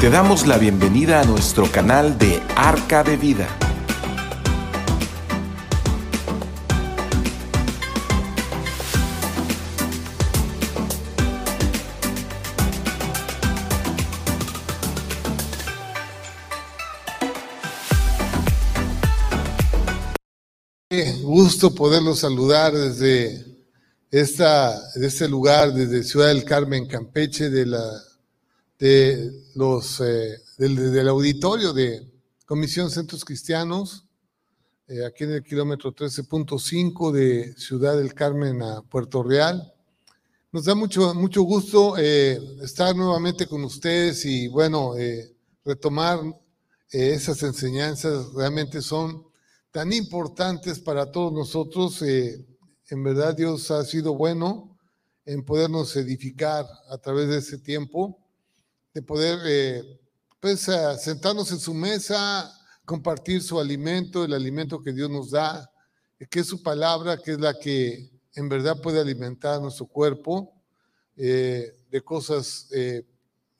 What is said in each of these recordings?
Te damos la bienvenida a nuestro canal de Arca de Vida. Qué gusto poderlos saludar desde esta, de este lugar, desde Ciudad del Carmen, Campeche, de la de los, eh, del, del, auditorio de Comisión Centros Cristianos, eh, aquí en el kilómetro 13.5 de Ciudad del Carmen a Puerto Real. Nos da mucho, mucho gusto eh, estar nuevamente con ustedes y, bueno, eh, retomar eh, esas enseñanzas. Realmente son tan importantes para todos nosotros. en verdad, Dios ha sido bueno en podernos edificar a través de ese tiempo de poder eh, pues, sentarnos en su mesa, compartir su alimento, el alimento que Dios nos da, que es su palabra, que es la que en verdad puede alimentar nuestro cuerpo eh, de cosas eh,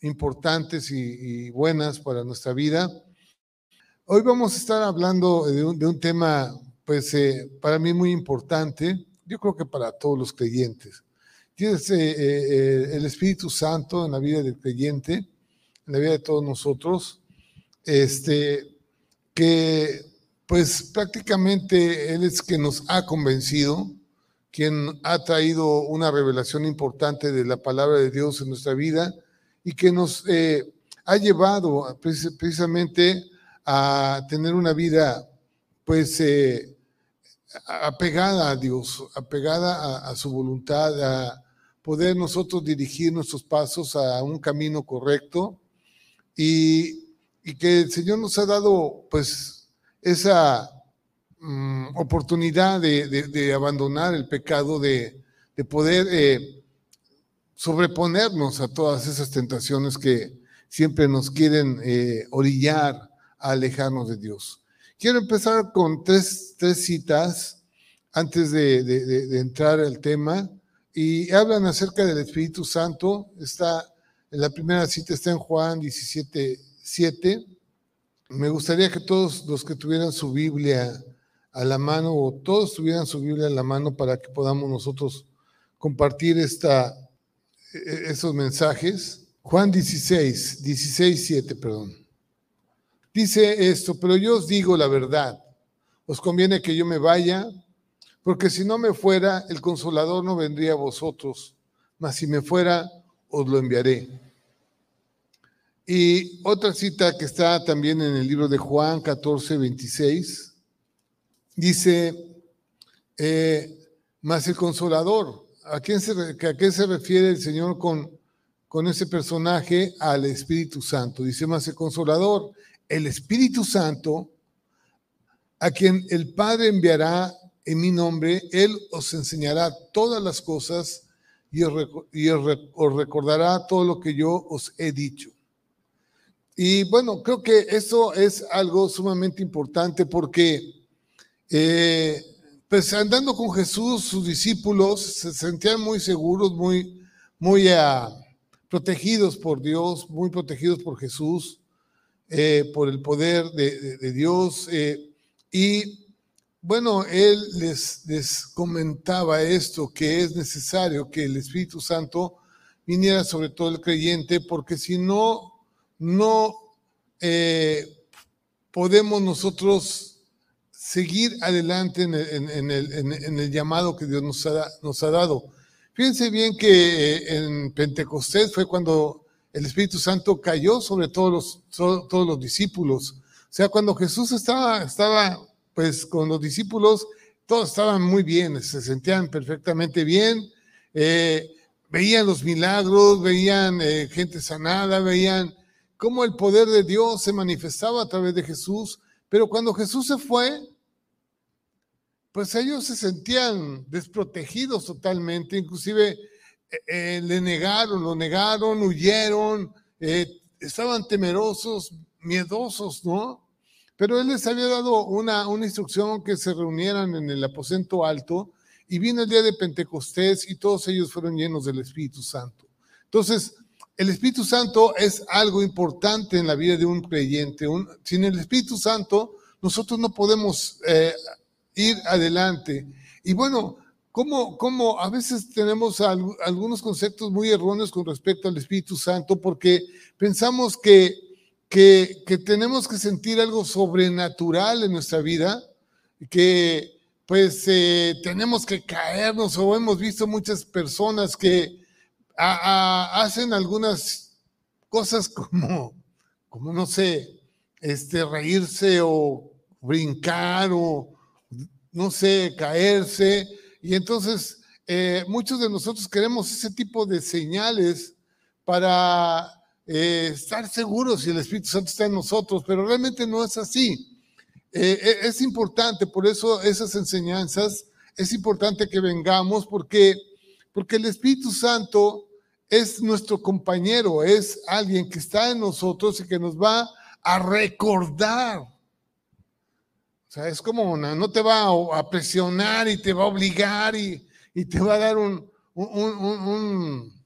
importantes y, y, buenas para nuestra vida. Hoy vamos a estar hablando de un, de un tema, pues para mí muy importante, yo creo que para todos los creyentes Tienes eh, eh, el Espíritu Santo en la vida del creyente, en la vida de todos nosotros, este, que pues prácticamente Él es quien nos ha convencido, quien ha traído una revelación importante de la palabra de Dios en nuestra vida y que nos eh, ha llevado precisamente a tener una vida pues apegada a Dios, apegada a, a su voluntad, a, poder nosotros dirigir nuestros pasos a un camino correcto y, y que el Señor nos ha dado pues esa um, oportunidad de, de, abandonar el pecado, de, de poder eh, sobreponernos a todas esas tentaciones que siempre nos quieren eh, orillar a alejarnos de Dios. Quiero empezar con tres, tres citas antes de entrar al tema y hablan acerca del Espíritu Santo. Está, en la primera cita está en Juan 17, 7. Me gustaría que todos los que tuvieran su Biblia a la mano o todos tuvieran su Biblia a la mano para que podamos nosotros compartir esta, e-, esos mensajes. Juan 16, 16, 7, perdón. Dice esto, pero yo os digo la verdad. Os conviene que yo me vaya porque si no me fuera, el consolador no vendría a vosotros, mas si me fuera, os lo enviaré. Y otra cita que está también en el libro de Juan 14, 26, dice, eh, mas el consolador, ¿a, quién se, ¿a qué se refiere el Señor con, con ese personaje? Al Espíritu Santo. Dice, mas el consolador, el Espíritu Santo, a quien el Padre enviará en mi nombre, Él os enseñará todas las cosas y os, recordará todo lo que yo os he dicho. Y bueno, creo que eso es algo sumamente importante porque, eh, pues andando con Jesús, sus discípulos se sentían muy seguros, muy, muy uh, protegidos por Dios, muy protegidos por Jesús, eh, por el poder de, de, de Dios. Eh, y bueno, él les, les, comentaba esto, que es necesario que el Espíritu Santo viniera sobre todo el creyente, porque si no, no eh, podemos nosotros seguir adelante en el, en, el, llamado que Dios nos ha, nos ha dado. Fíjense bien que eh, en Pentecostés fue cuando el Espíritu Santo cayó sobre todos los, todos los discípulos. O sea, cuando Jesús estaba, estaba pues con los discípulos todos estaban muy bien, se sentían perfectamente bien, eh, veían los milagros, veían eh, gente sanada, veían cómo el poder de Dios se manifestaba a través de Jesús, pero cuando Jesús se fue, pues ellos se sentían desprotegidos totalmente, inclusive eh, le negaron, lo negaron, huyeron, estaban temerosos, miedosos, ¿no? Pero él les había dado una, una instrucción que se reunieran en el aposento alto y vino el día de Pentecostés y todos ellos fueron llenos del Espíritu Santo. Entonces, el Espíritu Santo es algo importante en la vida de un creyente. sin el Espíritu Santo, nosotros no podemos eh, ir adelante. Y bueno, como, como a veces tenemos algunos conceptos muy erróneos con respecto al Espíritu Santo, porque pensamos que, que, tenemos que sentir algo sobrenatural en nuestra vida, que pues eh, tenemos que caernos o hemos visto muchas personas que hacen algunas cosas como, como no sé, este, reírse o brincar o, no sé, caerse. Y entonces eh, muchos de nosotros queremos ese tipo de señales para eh, estar seguros si el Espíritu Santo está en nosotros, pero realmente no es así. Eh, es importante, por eso esas enseñanzas, es importante que vengamos porque, porque el Espíritu Santo es nuestro compañero, es alguien que está en nosotros y que nos va a recordar. O sea, es como no te va a presionar y te va a obligar y, te va a dar un, un, un,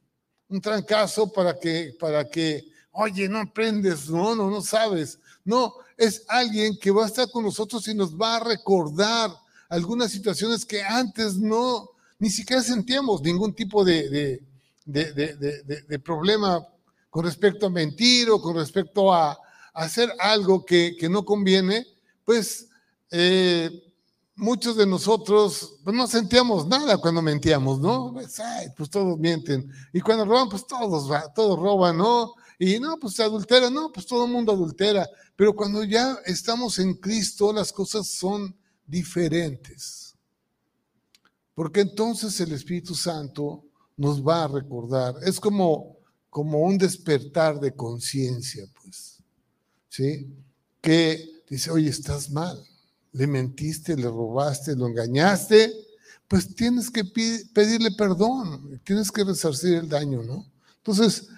trancazo para que, para que, oye, no aprendes, no, no, no sabes. No, es alguien que va a estar con nosotros y nos va a recordar algunas situaciones que antes no, ni siquiera sentíamos ningún tipo de de, problema con respecto a mentir o con respecto a, hacer algo que, no conviene, pues eh, muchos de nosotros pues, no sentíamos nada cuando mentíamos, ¿no? Pues, pues todos mienten. Y cuando roban, pues todos, todos roban, ¿no? Y no, pues adultera, no, pues todo el mundo adultera. Pero cuando ya estamos en Cristo, las cosas son diferentes. Porque entonces el Espíritu Santo nos va a recordar. Es como, como un despertar de conciencia, pues. ¿Sí? Que dice, oye, estás mal. Le mentiste, le robaste, lo engañaste. Pues tienes que pedirle perdón, tienes que resarcir el daño, ¿no? Entonces,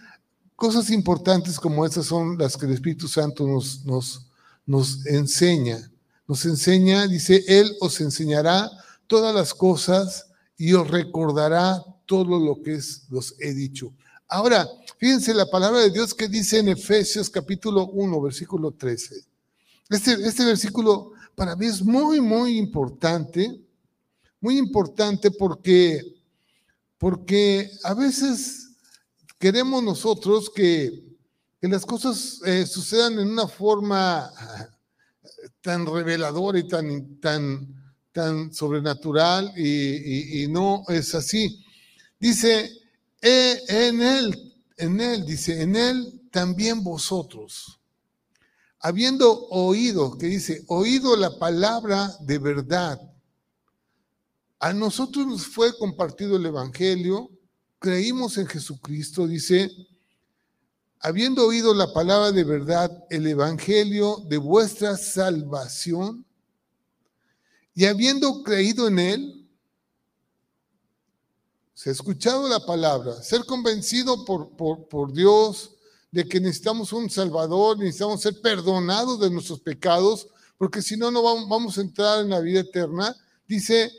cosas importantes como estas son las que el Espíritu Santo nos, nos, nos enseña. Nos enseña, dice, Él os enseñará todas las cosas y os recordará todo lo que es, los he dicho. Ahora, fíjense la palabra de Dios que dice en Efesios capítulo 1, versículo 13. Este, este versículo para mí es muy, muy importante, muy importante porque, porque a veces queremos nosotros que, que las cosas eh, sucedan en una forma tan reveladora y tan, tan, tan sobrenatural y, y no es así. Dice, e, en él, en él, dice, en él también vosotros, habiendo oído, que dice, oído la palabra de verdad, a nosotros nos fue compartido el Evangelio, creímos en Jesucristo, dice, habiendo oído la palabra de verdad, el Evangelio de vuestra salvación, y habiendo creído en él, se ha escuchado la palabra, ser convencido por, por, Dios de que necesitamos un Salvador, necesitamos ser perdonados de nuestros pecados, porque si no, no vamos a entrar en la vida eterna. Dice,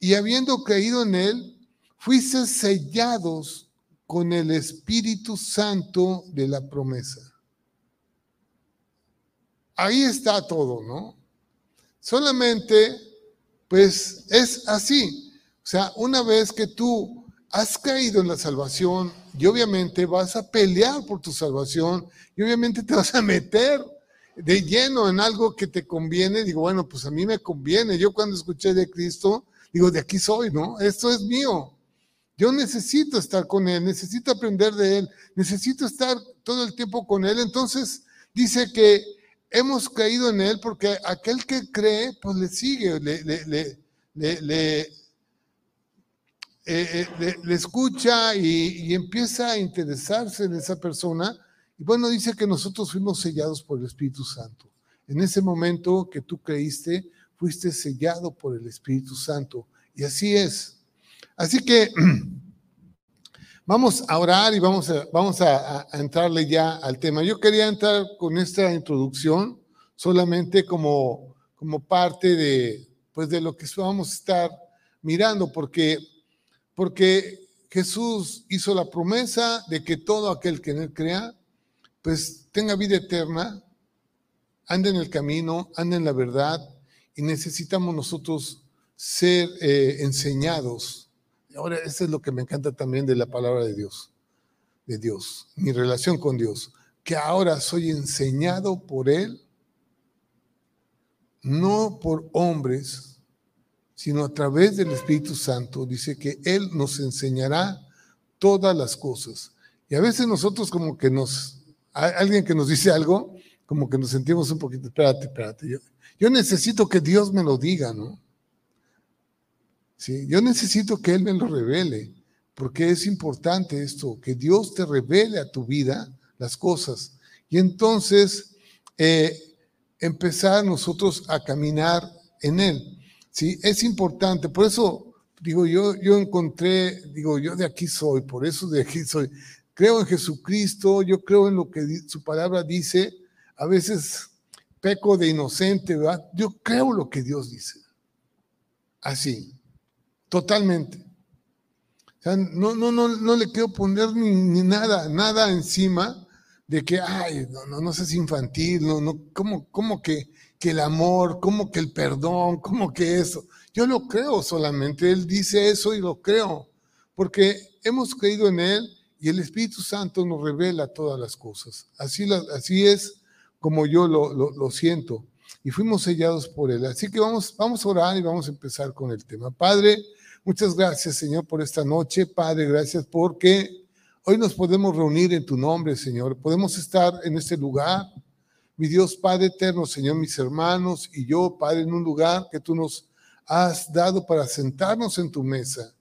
y habiendo creído en Él, fuiste sellados con el Espíritu Santo de la promesa. Ahí está todo, ¿no? Solamente, pues es así. O sea, una vez que tú has caído en la salvación y obviamente vas a pelear por tu salvación y obviamente te vas a meter de lleno en algo que te conviene, digo, bueno, pues a mí me conviene. Yo cuando escuché de Cristo, digo, de aquí soy, ¿no? Esto es mío. Yo necesito estar con Él, necesito aprender de Él, necesito estar todo el tiempo con Él. Entonces dice que hemos caído en Él porque aquel que cree, pues le sigue, le, le, le eh, eh, le, escucha y, empieza a interesarse en esa persona. Y bueno, dice que nosotros fuimos sellados por el Espíritu Santo. En ese momento que tú creíste, fuiste sellado por el Espíritu Santo. Y así es. Así que vamos a orar y vamos a, vamos a, entrarle ya al tema. Yo quería entrar con esta introducción solamente como, como parte de, pues de lo que vamos a estar mirando, porque porque Jesús hizo la promesa de que todo aquel que en él crea, pues tenga vida eterna, ande en el camino, ande en la verdad, y necesitamos nosotros ser eh, enseñados. Ahora, eso es lo que me encanta también de la palabra de Dios, de Dios, mi relación con Dios, que ahora soy enseñado por Él, no por hombres, sino a través del Espíritu Santo. Dice que Él nos enseñará todas las cosas. Y a veces nosotros como que nos, alguien que nos dice algo, como que nos sentimos un poquito, espérate, espérate, yo, necesito que Dios me lo diga, ¿no? ¿sí? Yo necesito que Él me lo revele, porque es importante esto, que Dios te revele a tu vida las cosas. Y entonces eh, empezar nosotros a caminar en Él. ¿Sí? Es importante, por eso digo, yo, yo encontré, digo, yo de aquí soy, por eso de aquí soy. Creo en Jesucristo, yo creo en lo que su palabra dice. A veces peco de inocente, ¿verdad? Yo creo lo que Dios dice. Así. Totalmente. O sea, no, no, no, no le quiero poner ni, nada, nada encima de que, ay, no, no, no seas infantil, no, no, ¿cómo, cómo que, que el amor, cómo que el perdón, cómo que eso. Yo lo creo solamente, Él dice eso y lo creo, porque hemos creído en Él y el Espíritu Santo nos revela todas las cosas. Así, así es como yo lo, lo, lo siento y fuimos sellados por Él. Así que vamos, vamos a orar y vamos a empezar con el tema. Padre, Muchas gracias, Señor, por esta noche. Padre, gracias porque hoy nos podemos reunir en tu nombre, Señor. Podemos estar en este lugar. Mi Dios, Padre eterno, Señor, mis hermanos y yo, Padre, en un lugar que tú nos has dado para sentarnos en tu mesa,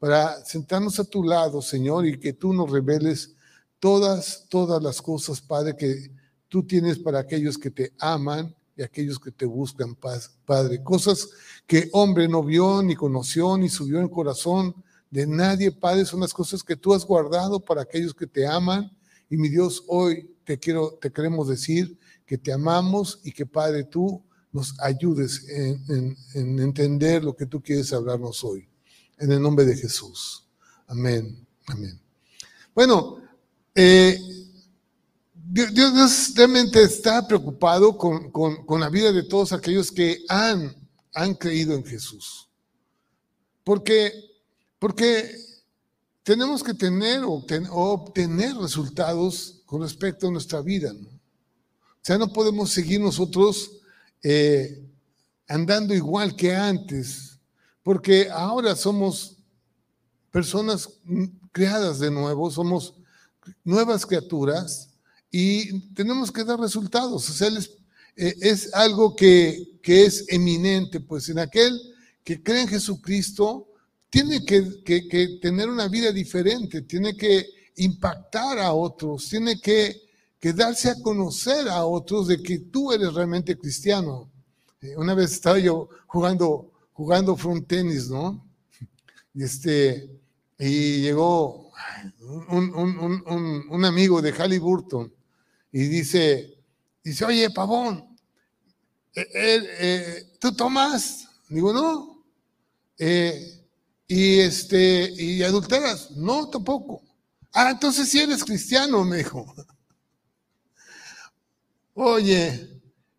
para sentarnos a tu lado, Señor, y que tú nos reveles todas, todas las cosas, Padre, que tú tienes para aquellos que te aman y aquellos que te buscan Padre. Cosas que hombre no vio, ni conoció, ni subió en corazón de nadie, Padre, son las cosas que tú has guardado para aquellos que te aman. Y mi Dios, hoy te quiero, te queremos decir que te amamos y que, Padre, tú nos ayudes en, entender lo que tú quieres hablarnos hoy. En el nombre de Jesús. Amén. Amén. Bueno, eh, Dios, realmente está preocupado con, la vida de todos aquellos que han, han creído en Jesús. Porque, porque tenemos que tener o, obtener resultados con respecto a nuestra vida. ¿no? Sea, no podemos seguir nosotros eh, andando igual que antes, porque ahora somos personas creadas de nuevo, somos nuevas criaturas y tenemos que dar resultados. O sea, eh, es, algo que, que, es eminente, pues en aquel que cree en Jesucristo, tiene que, que, tener una vida diferente, tiene que impactar a otros, tiene que, darse a conocer a otros de que tú eres realmente cristiano. Eh, una vez estaba yo jugando, jugando front tenis, ¿no? Y, este, y llegó un, un, un, un amigo de Halliburton y dice, dice, oye, pavón, eh, eh, ¿tú tomas? Digo, no. y este, y adulteras, no, tampoco. Ah, entonces si eres cristiano, me dijo. Oye,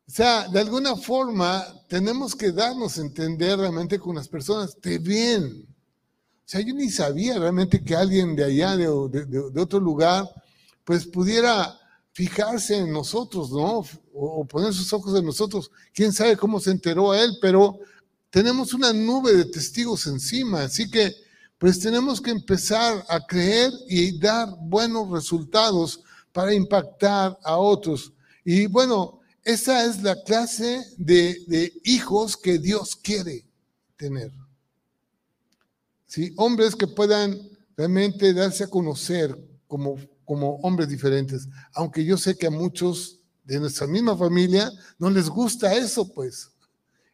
o sea, de alguna forma tenemos que darnos a entender realmente con las personas, te bien. O sea, yo ni sabía realmente que alguien de allá, de, de otro lugar, pues pudiera fijarse en nosotros, ¿no? O, poner sus ojos en nosotros. Quién sabe cómo se enteró a él, pero tenemos una nube de testigos encima, así que pues tenemos que empezar a creer y dar buenos resultados para impactar a otros. Y bueno, esa es la clase de, de hijos que Dios quiere tener. ¿Sí? Hombres que puedan realmente darse a conocer como como hombres diferentes, aunque yo sé que a muchos de nuestra misma familia no les gusta eso, pues.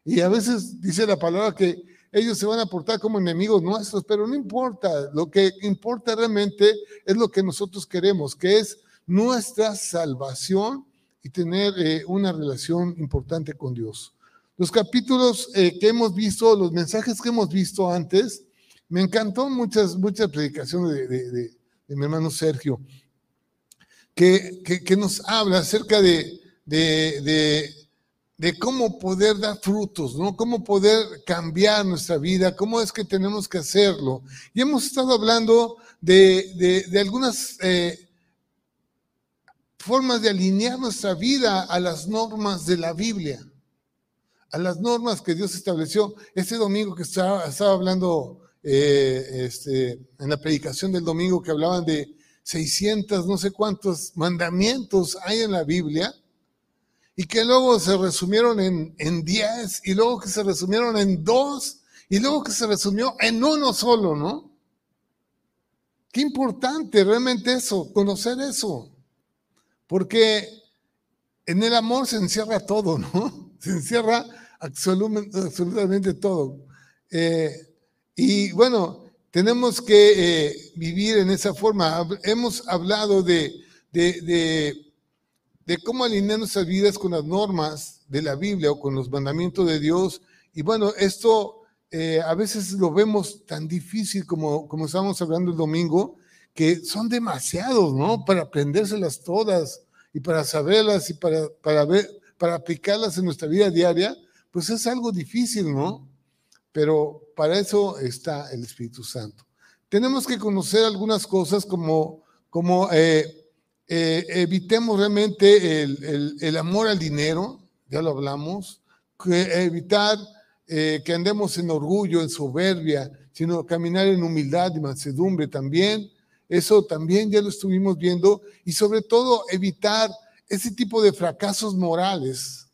Y a veces dice la palabra que ellos se van a portar como enemigos nuestros, pero no importa, lo que importa realmente es lo que nosotros queremos, que es nuestra salvación y tener eh, una relación importante con Dios. Los capítulos eh, que hemos visto, los mensajes que hemos visto antes, Me encantó muchas, muchas predicaciones de, mi hermano Sergio, que, que, nos habla acerca de, de, cómo poder dar frutos, ¿no? Cómo poder cambiar nuestra vida, cómo es que tenemos que hacerlo. Y hemos estado hablando de, algunas eh, formas de alinear nuestra vida a las normas de la Biblia, a las normas que Dios estableció. Este domingo que estaba, hablando eh, este, en la predicación del domingo que hablaban de 600, no sé cuántos mandamientos hay en la Biblia, y que luego se resumieron en, en 10, y luego que se resumieron en dos, y luego que se resumió en uno solo, ¿no? Qué importante realmente eso, conocer eso, porque en el amor se encierra todo, ¿no? Se encierra absolutamente, todo. Eh, y bueno, tenemos que eh, vivir en esa forma. Hemos hablado de, de, de, cómo alinear nuestras vidas con las normas de la Biblia o con los mandamientos de Dios. Y bueno, esto eh, a veces lo vemos tan difícil como, como estábamos hablando el domingo, que son demasiados, ¿no? Para aprendérselas todas y para saberlas y para, para, ver, para aplicarlas en nuestra vida diaria, pues es algo difícil, ¿no? pero para eso está el Espíritu Santo. Tenemos que conocer algunas cosas como, como eh, eh, evitemos realmente el, amor al dinero, ya lo hablamos, evitar eh, que andemos en orgullo, en soberbia, sino caminar en humildad y mansedumbre también. Eso también ya lo estuvimos viendo y sobre todo evitar ese tipo de fracasos morales.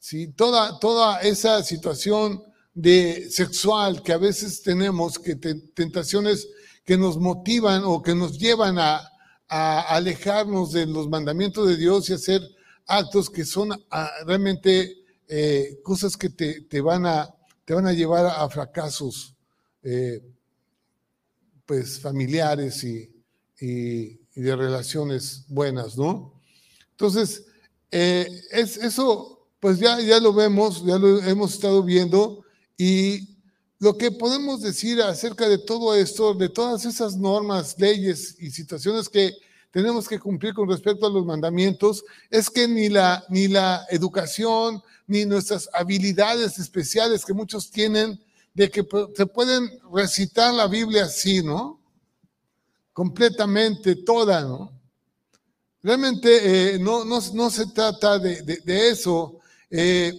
¿sí? Toda, toda esa situación de sexual que a veces tenemos, que tentaciones que nos motivan o que nos llevan a, alejarnos de los mandamientos de Dios y hacer actos que son ah, realmente eh, cosas que te, van a, te van a llevar a fracasos eh, pues familiares y, de relaciones buenas, ¿no? Entonces, eh, es, eso pues ya, ya lo vemos, ya lo hemos estado viendo y lo que podemos decir acerca de todo esto, de todas esas normas, leyes y situaciones que tenemos que cumplir con respecto a los mandamientos, es que ni la, ni la educación, ni nuestras habilidades especiales que muchos tienen, de que se pueden recitar la Biblia así, ¿no? Completamente, toda, ¿no? Realmente eh, no, no, no, se trata de, eso, eh,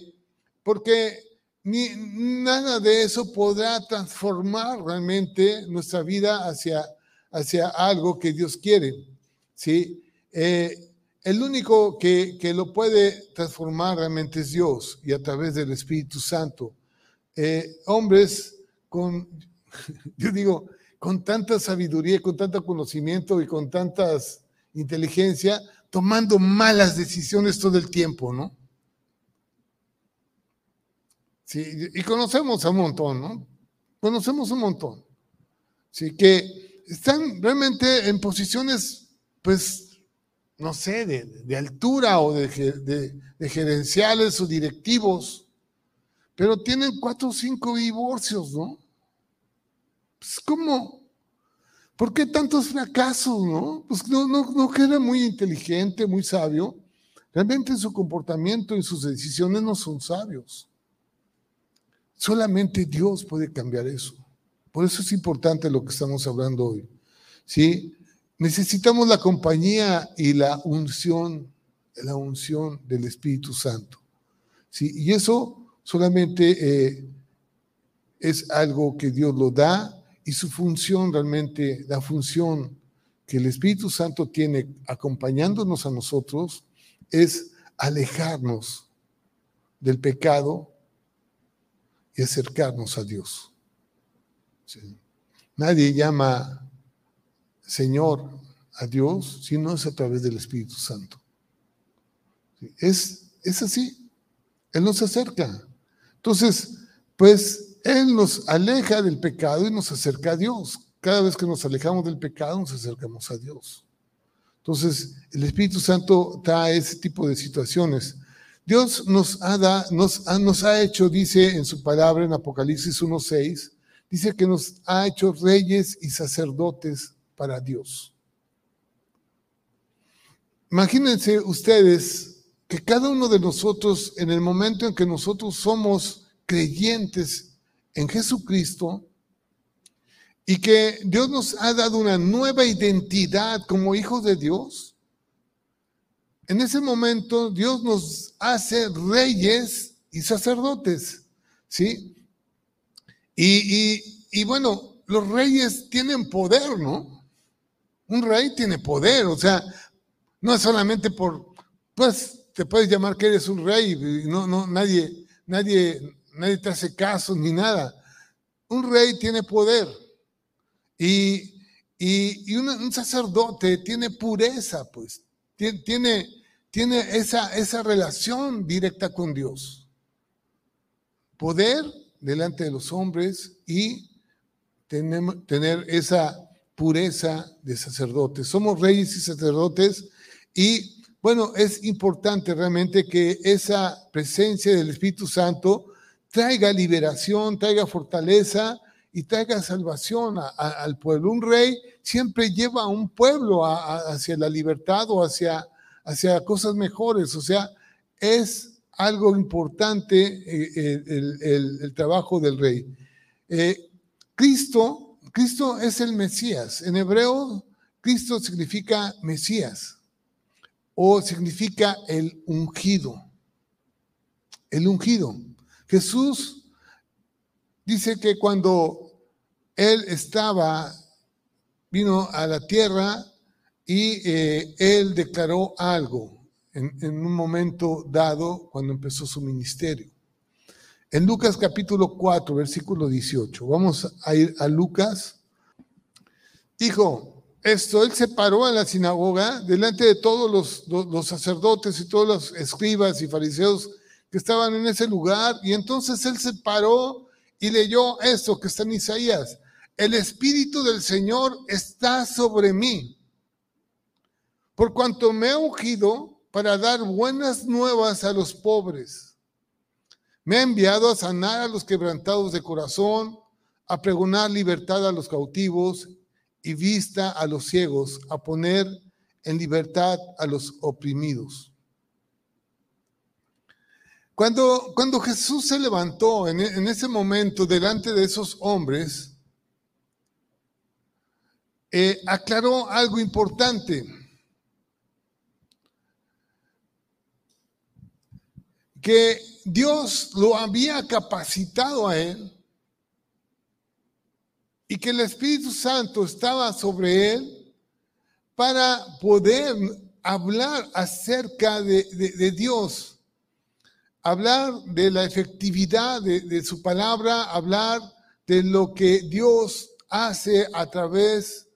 porque ni nada de eso podrá transformar realmente nuestra vida hacia, hacia algo que Dios quiere. ¿sí? Eh, el único que, que, lo puede transformar realmente es Dios y a través del Espíritu Santo. Eh, hombres con, yo digo, con tanta sabiduría, con tanto conocimiento y con tantas inteligencia, tomando malas decisiones todo el tiempo, ¿no? Sí, y conocemos a un montón, ¿no? Conocemos un montón. Sí, que están realmente en posiciones, pues, no sé, de, altura o de, gerenciales o directivos, pero tienen cuatro o cinco divorcios, ¿no? Pues, ¿cómo? ¿Por qué tantos fracasos, no? Pues no, no, no queda muy inteligente, muy sabio. Realmente en su comportamiento, en sus decisiones no son sabios. Solamente Dios puede cambiar eso. Por eso es importante lo que estamos hablando hoy. ¿Sí? Necesitamos la compañía y la unción, la unción del Espíritu Santo. ¿Sí? Y eso solamente eh, es algo que Dios lo da y su función realmente, la función que el Espíritu Santo tiene acompañándonos a nosotros es alejarnos del pecado y acercarnos a Dios. Nadie llama Señor a Dios si no es a través del Espíritu Santo. Es, es así. Él nos acerca. Entonces, pues Él nos aleja del pecado y nos acerca a Dios. Cada vez que nos alejamos del pecado, nos acercamos a Dios. Entonces, el Espíritu Santo da ese tipo de situaciones Dios nos ha, nos, ha, nos ha hecho, dice en su palabra en Apocalipsis 1.6, dice que nos ha hecho reyes y sacerdotes para Dios. Imagínense ustedes que cada uno de nosotros, en el momento en que nosotros somos creyentes en Jesucristo, y que Dios nos ha dado una nueva identidad como hijos de Dios, en ese momento Dios nos hace reyes y sacerdotes, ¿sí? Y, bueno, los reyes tienen poder, ¿no? Un rey tiene poder, o sea, no es solamente por, pues te puedes llamar que eres un rey, y no, no, nadie, nadie, nadie te hace caso ni nada. Un rey tiene poder y, y, un, sacerdote tiene pureza, pues, tiene, tiene esa, esa relación directa con Dios. Poder delante de los hombres y tener, tener esa pureza de sacerdotes. Somos reyes y sacerdotes y bueno, es importante realmente que esa presencia del Espíritu Santo traiga liberación, traiga fortaleza y traiga salvación al pueblo. Un rey siempre lleva a un pueblo hacia la libertad o hacia, hacia cosas mejores. O sea, es algo importante eh, eh, el, trabajo del rey. Eh, Cristo, Cristo es el Mesías. En hebreo, Cristo significa Mesías o significa el ungido. El ungido. Jesús dice que cuando él estaba, vino a la tierra y eh, él declaró algo en, en, un momento dado cuando empezó su ministerio. En Lucas capítulo 4, versículo 18, vamos a ir a Lucas. Dijo, esto, él se paró en la sinagoga delante de todos los, los, sacerdotes y todos los escribas y fariseos que estaban en ese lugar, y entonces él se paró y leyó esto que está en Isaías. El Espíritu del Señor está sobre mí, por cuanto me ha ungido para dar buenas nuevas a los pobres. Me ha enviado a sanar a los quebrantados de corazón, a pregonar libertad a los cautivos y vista a los ciegos, a poner en libertad a los oprimidos. Cuando, cuando Jesús se levantó en, ese momento delante de esos hombres, eh, aclaró algo importante. Que Dios lo había capacitado a él y que el Espíritu Santo estaba sobre él para poder hablar acerca de, Dios, hablar de la efectividad de, su palabra, hablar de lo que Dios hace a través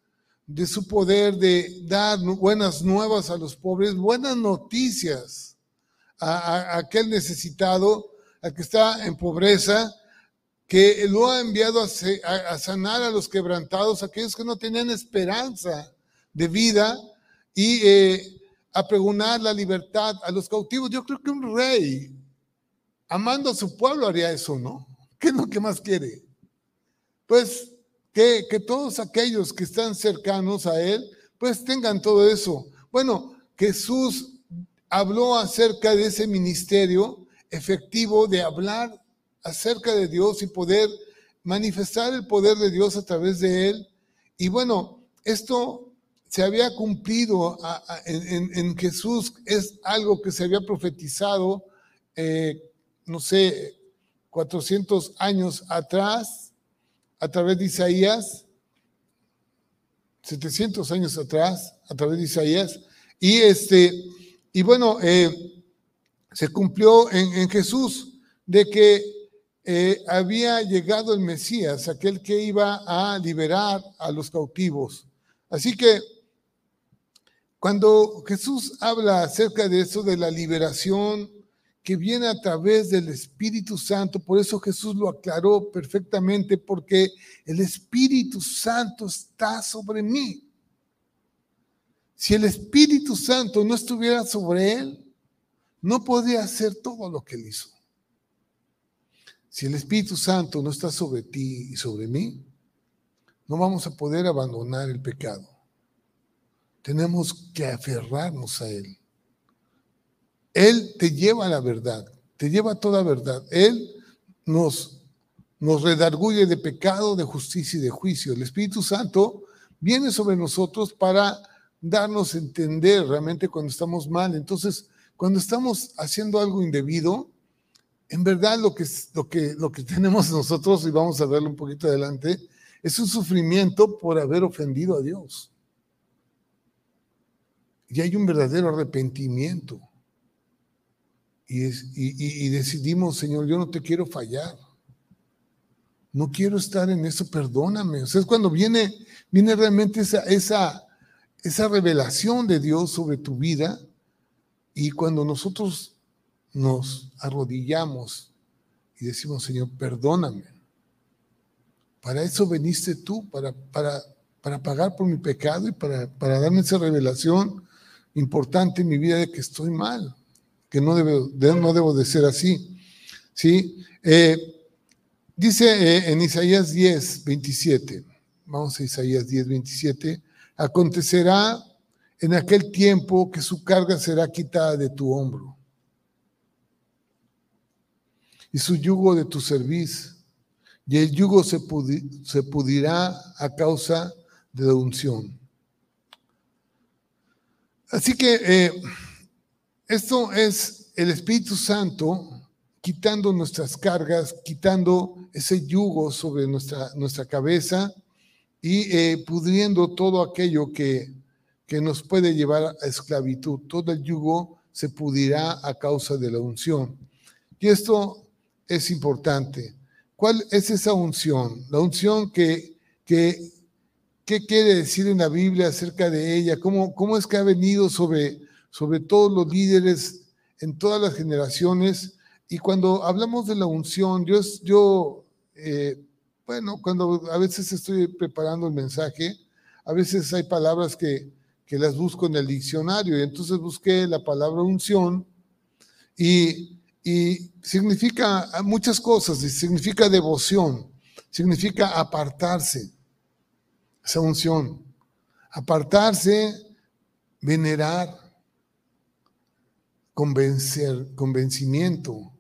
de su poder de dar buenas nuevas a los pobres, buenas noticias a, aquel necesitado, al que está en pobreza, que lo ha enviado a, sanar a los quebrantados, aquellos que no tenían esperanza de vida y eh, a pregonar la libertad a los cautivos. Yo creo que un rey, amando a su pueblo, haría eso, ¿no? ¿Qué es lo que más quiere? Pues que, todos aquellos que están cercanos a Él, pues tengan todo eso. Bueno, Jesús habló acerca de ese ministerio efectivo de hablar acerca de Dios y poder manifestar el poder de Dios a través de Él. Y bueno, esto se había cumplido en, Jesús, es algo que se había profetizado, eh, no sé, 400 años atrás, a través de Isaías, 700 años atrás, a través de Isaías, y este, y bueno, eh, se cumplió en, Jesús de que eh, había llegado el Mesías, aquel que iba a liberar a los cautivos. Así que cuando Jesús habla acerca de eso, de la liberación, que viene a través del Espíritu Santo. Por eso Jesús lo aclaró perfectamente, porque el Espíritu Santo está sobre mí. Si el Espíritu Santo no estuviera sobre él, no podría hacer todo lo que él hizo. Si el Espíritu Santo no está sobre ti y sobre mí, no vamos a poder abandonar el pecado. Tenemos que aferrarnos a Él. Él te lleva a la verdad, te lleva a toda verdad. Él nos, nos redarguye de pecado, de justicia y de juicio. El Espíritu Santo viene sobre nosotros para darnos a entender realmente cuando estamos mal. Entonces, cuando estamos haciendo algo indebido, en verdad lo que, lo que, lo que tenemos nosotros, y vamos a verlo un poquito adelante, es un sufrimiento por haber ofendido a Dios. Y hay un verdadero arrepentimiento. Y, y, decidimos, Señor, yo no te quiero fallar. No quiero estar en eso, perdóname. O sea, es cuando viene, viene realmente esa, esa, esa revelación de Dios sobre tu vida y cuando nosotros nos arrodillamos y decimos, Señor, perdóname. Para eso veniste tú, para, para, para pagar por mi pecado y para, para darme esa revelación importante en mi vida de que estoy mal, que no debo de, no debo de ser así. ¿Sí? Eh, dice eh, en Isaías 10, 27, vamos a Isaías 10, 27, acontecerá en aquel tiempo que su carga será quitada de tu hombro y su yugo de tu servicio, y el yugo se, se pudirá a causa de la unción. Así que eh, esto es el Espíritu Santo quitando nuestras cargas, quitando ese yugo sobre nuestra, nuestra cabeza y eh, pudriendo todo aquello que, que nos puede llevar a esclavitud. Todo el yugo se pudrirá a causa de la unción. Y esto es importante. ¿Cuál es esa unción? La unción que, que ¿qué quiere decir en la Biblia acerca de ella? ¿Cómo, cómo es que ha venido sobre, sobre todos los líderes en todas las generaciones? Y cuando hablamos de la unción, yo, yo eh, bueno, cuando a veces estoy preparando el mensaje, a veces hay palabras que, que las busco en el diccionario y entonces busqué la palabra unción y y significa muchas cosas, significa devoción, significa apartarse, esa unción, apartarse, venerar, convencer, convencimiento.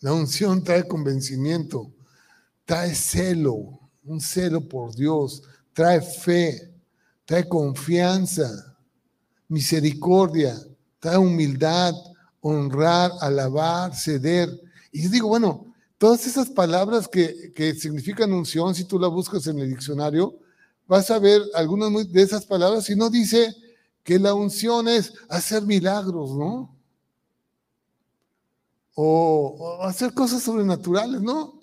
La unción trae convencimiento, trae celo, un celo por Dios, trae fe, trae confianza, misericordia, trae humildad, honrar, alabar, ceder. Y digo, bueno, todas esas palabras que, significan unción, si tú la buscas en el diccionario, vas a ver algunas de esas palabras y no dice que la unción es hacer milagros, ¿no? O, hacer cosas sobrenaturales, ¿no?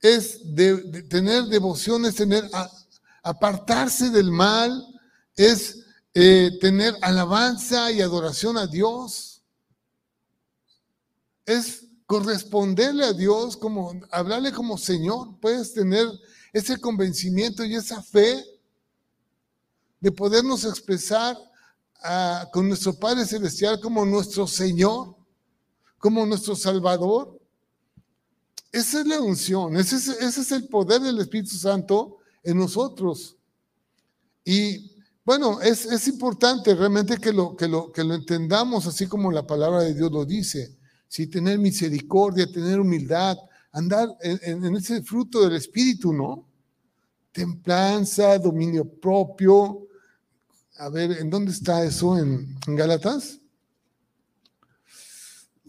Es de, tener devociones, tener apartarse del mal, es eh, tener alabanza y adoración a Dios es corresponderle a Dios, como hablarle como Señor. Puedes tener ese convencimiento y esa fe de podernos expresar con nuestro Padre Celestial como nuestro Señor, como nuestro Salvador. Esa es la unción, ese es, ese es el poder del Espíritu Santo en nosotros. Y bueno, es, es importante realmente que lo, que, lo, que lo entendamos así como la palabra de Dios lo dice sí, tener misericordia, tener humildad, andar en, ese fruto del Espíritu, ¿no? Templanza, dominio propio. A ver, ¿en dónde está eso? ¿En, en Gálatas?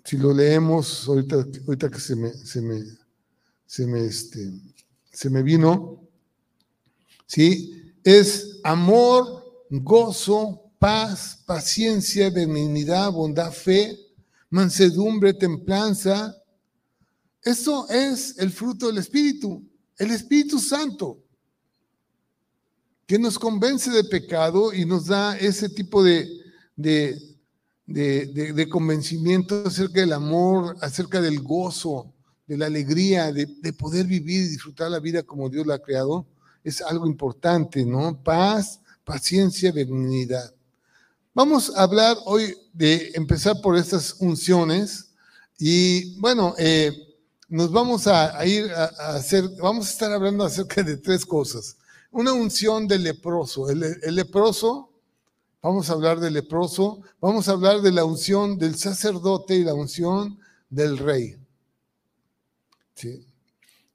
Si lo leemos, ahorita, ahorita que se me, se me, se me, este, se me vino, ¿sí? Es amor, gozo, paz, paciencia, benignidad, bondad, fe, mansedumbre, templanza. Eso es el fruto del Espíritu, el Espíritu Santo, que nos convence de pecado y nos da ese tipo de, de, de, convencimiento acerca del amor, acerca del gozo, de la alegría, de, poder vivir y disfrutar la vida como Dios la ha creado. Es algo importante, ¿no? Paz, paciencia, benignidad. Vamos a hablar hoy de empezar por estas unciones y bueno, eh, nos vamos a, ir a, hacer, vamos a estar hablando acerca de tres cosas. Una unción del leproso. El, leproso, vamos a hablar del leproso, vamos a hablar de la unción del sacerdote y la unción del rey. ¿Sí?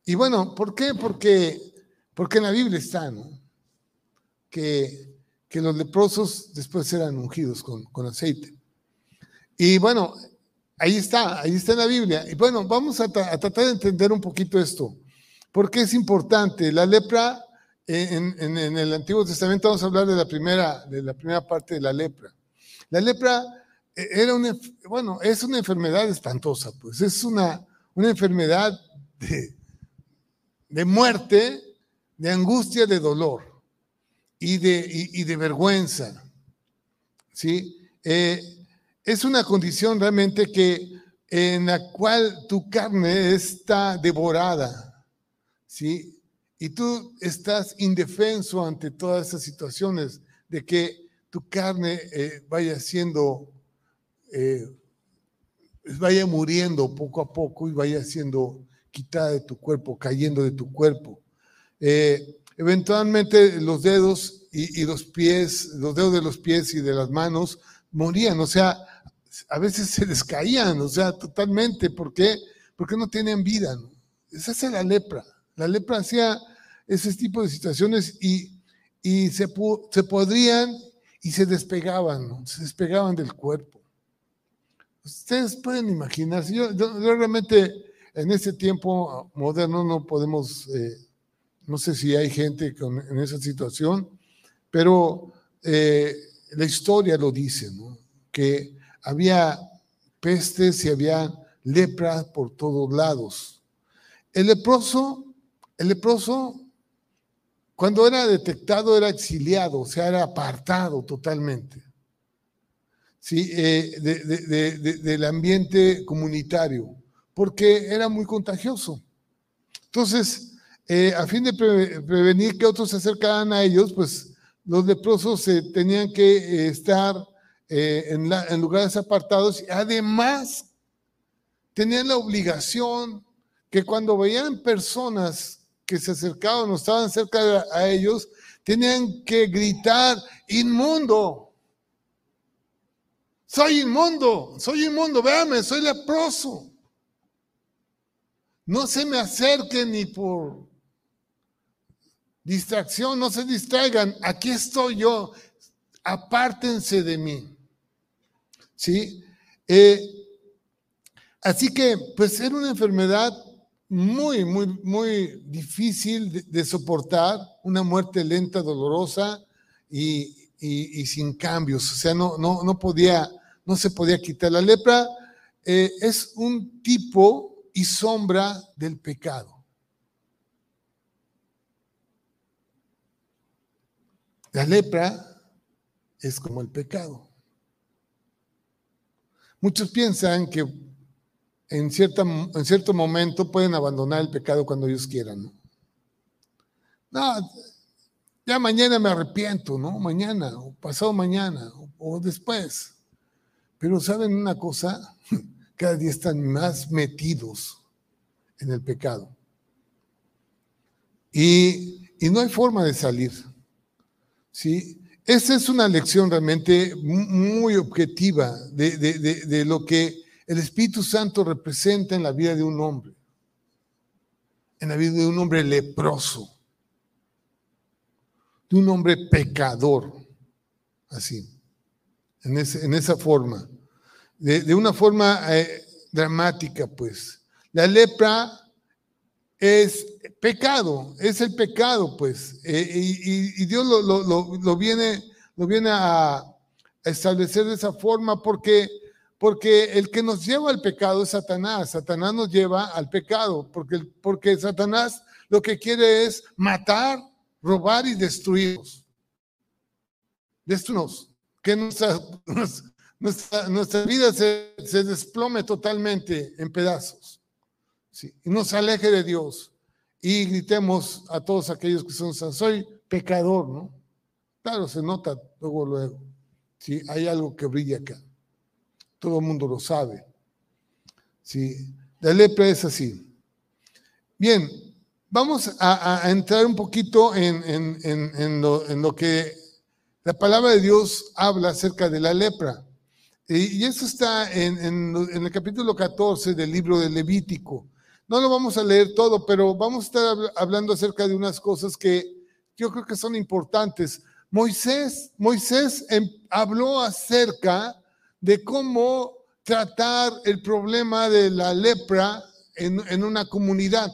Y bueno, ¿por qué? Porque, porque en la Biblia está, ¿no? Que, que los leprosos después eran ungidos con, con aceite. Y bueno, Ahí está, ahí está en la Biblia. Y bueno, vamos a, tratar de entender un poquito esto. ¿Por qué es importante? La lepra, en, el Antiguo Testamento vamos a hablar de la, primera, de la primera parte de la lepra. La lepra eh, era una, bueno, es una enfermedad espantosa, pues es una, una enfermedad de, de muerte, de angustia, de dolor y de, y, de vergüenza. ¿Sí? Eh, es una condición realmente que en la cual tu carne está devorada, ¿sí? Y tú estás indefenso ante todas esas situaciones de que tu carne eh, vaya siendo, eh, vaya muriendo poco a poco y vaya siendo quitada de tu cuerpo, cayendo de tu cuerpo. Eventualmente los dedos y, y, los pies, los dedos de los pies y de las manos morían, o sea, a veces se les caían, o sea, totalmente. ¿Por qué? Porque no tienen vida. ¿no? Esa es la lepra. La lepra hacía ese tipo de situaciones y, y se, se podrían y se despegaban, ¿no? se despegaban del cuerpo. Ustedes pueden imaginarse, yo, realmente en ese tiempo moderno no podemos, eh, no sé si hay gente con, en esa situación, pero eh, la historia lo dice, ¿no? que había pestes y había lepra por todos lados. El leproso, el leproso, cuando era detectado, era exiliado, o sea, era apartado totalmente ¿sí? Eh, del ambiente comunitario, porque era muy contagioso. Entonces, eh, a fin de prevenir que otros se acercaran a ellos, pues los leprosos tenían que eh, estar eh, en, lugares apartados. Además, tenían la obligación que cuando veían personas que se acercaban o estaban cerca a ellos, tenían que gritar, inmundo. Soy inmundo, soy inmundo, véame, soy leproso. No se me acerquen ni por distracción, no se distraigan. Aquí estoy yo, apártense de mí. ¿sí? Eh, así que, pues era una enfermedad muy, muy, muy difícil de, soportar, una muerte lenta, dolorosa y, sin cambios. O sea, no, no, no, podía, no se podía quitar. La lepra eh, es un tipo y sombra del pecado. La lepra es como el pecado. Muchos piensan que en, cierta, en cierto momento pueden abandonar el pecado cuando ellos quieran. ¿no? ya mañana me arrepiento, ¿no? Mañana, o pasado mañana, o, después. Pero ¿saben una cosa? Cada día están más metidos en el pecado. Y, y no hay forma de salir. ¿Sí? Esa es una lección realmente muy objetiva de, lo que el Espíritu Santo representa en la vida de un hombre, en la vida de un hombre leproso, de un hombre pecador, así, en, esa forma, de, una forma eh, dramática, pues. La lepra es pecado, es el pecado, pues. Eh, y, Dios lo, viene, lo viene a establecer de esa forma porque, porque el que nos lleva al pecado es Satanás. Satanás nos lleva al pecado porque, porque Satanás lo que quiere es matar, robar y destruirnos. Destruirnos. Que nuestra, nuestra, vida se, se desplome totalmente en pedazos y nos aleje de Dios. Y gritemos a todos aquellos que son soy pecador, ¿no? Claro, se nota luego, luego. Sí, hay algo que brilla acá. Todo el mundo lo sabe. Sí, la lepra es así. Bien, vamos a, entrar un poquito en, lo, que la palabra de Dios habla acerca de la lepra. Y, eso está en, el capítulo 14 del libro de Levítico. No lo vamos a leer todo, pero vamos a estar hablando acerca de unas cosas que yo creo que son importantes. Moisés, Moisés em, habló acerca de cómo tratar el problema de la lepra en, una comunidad.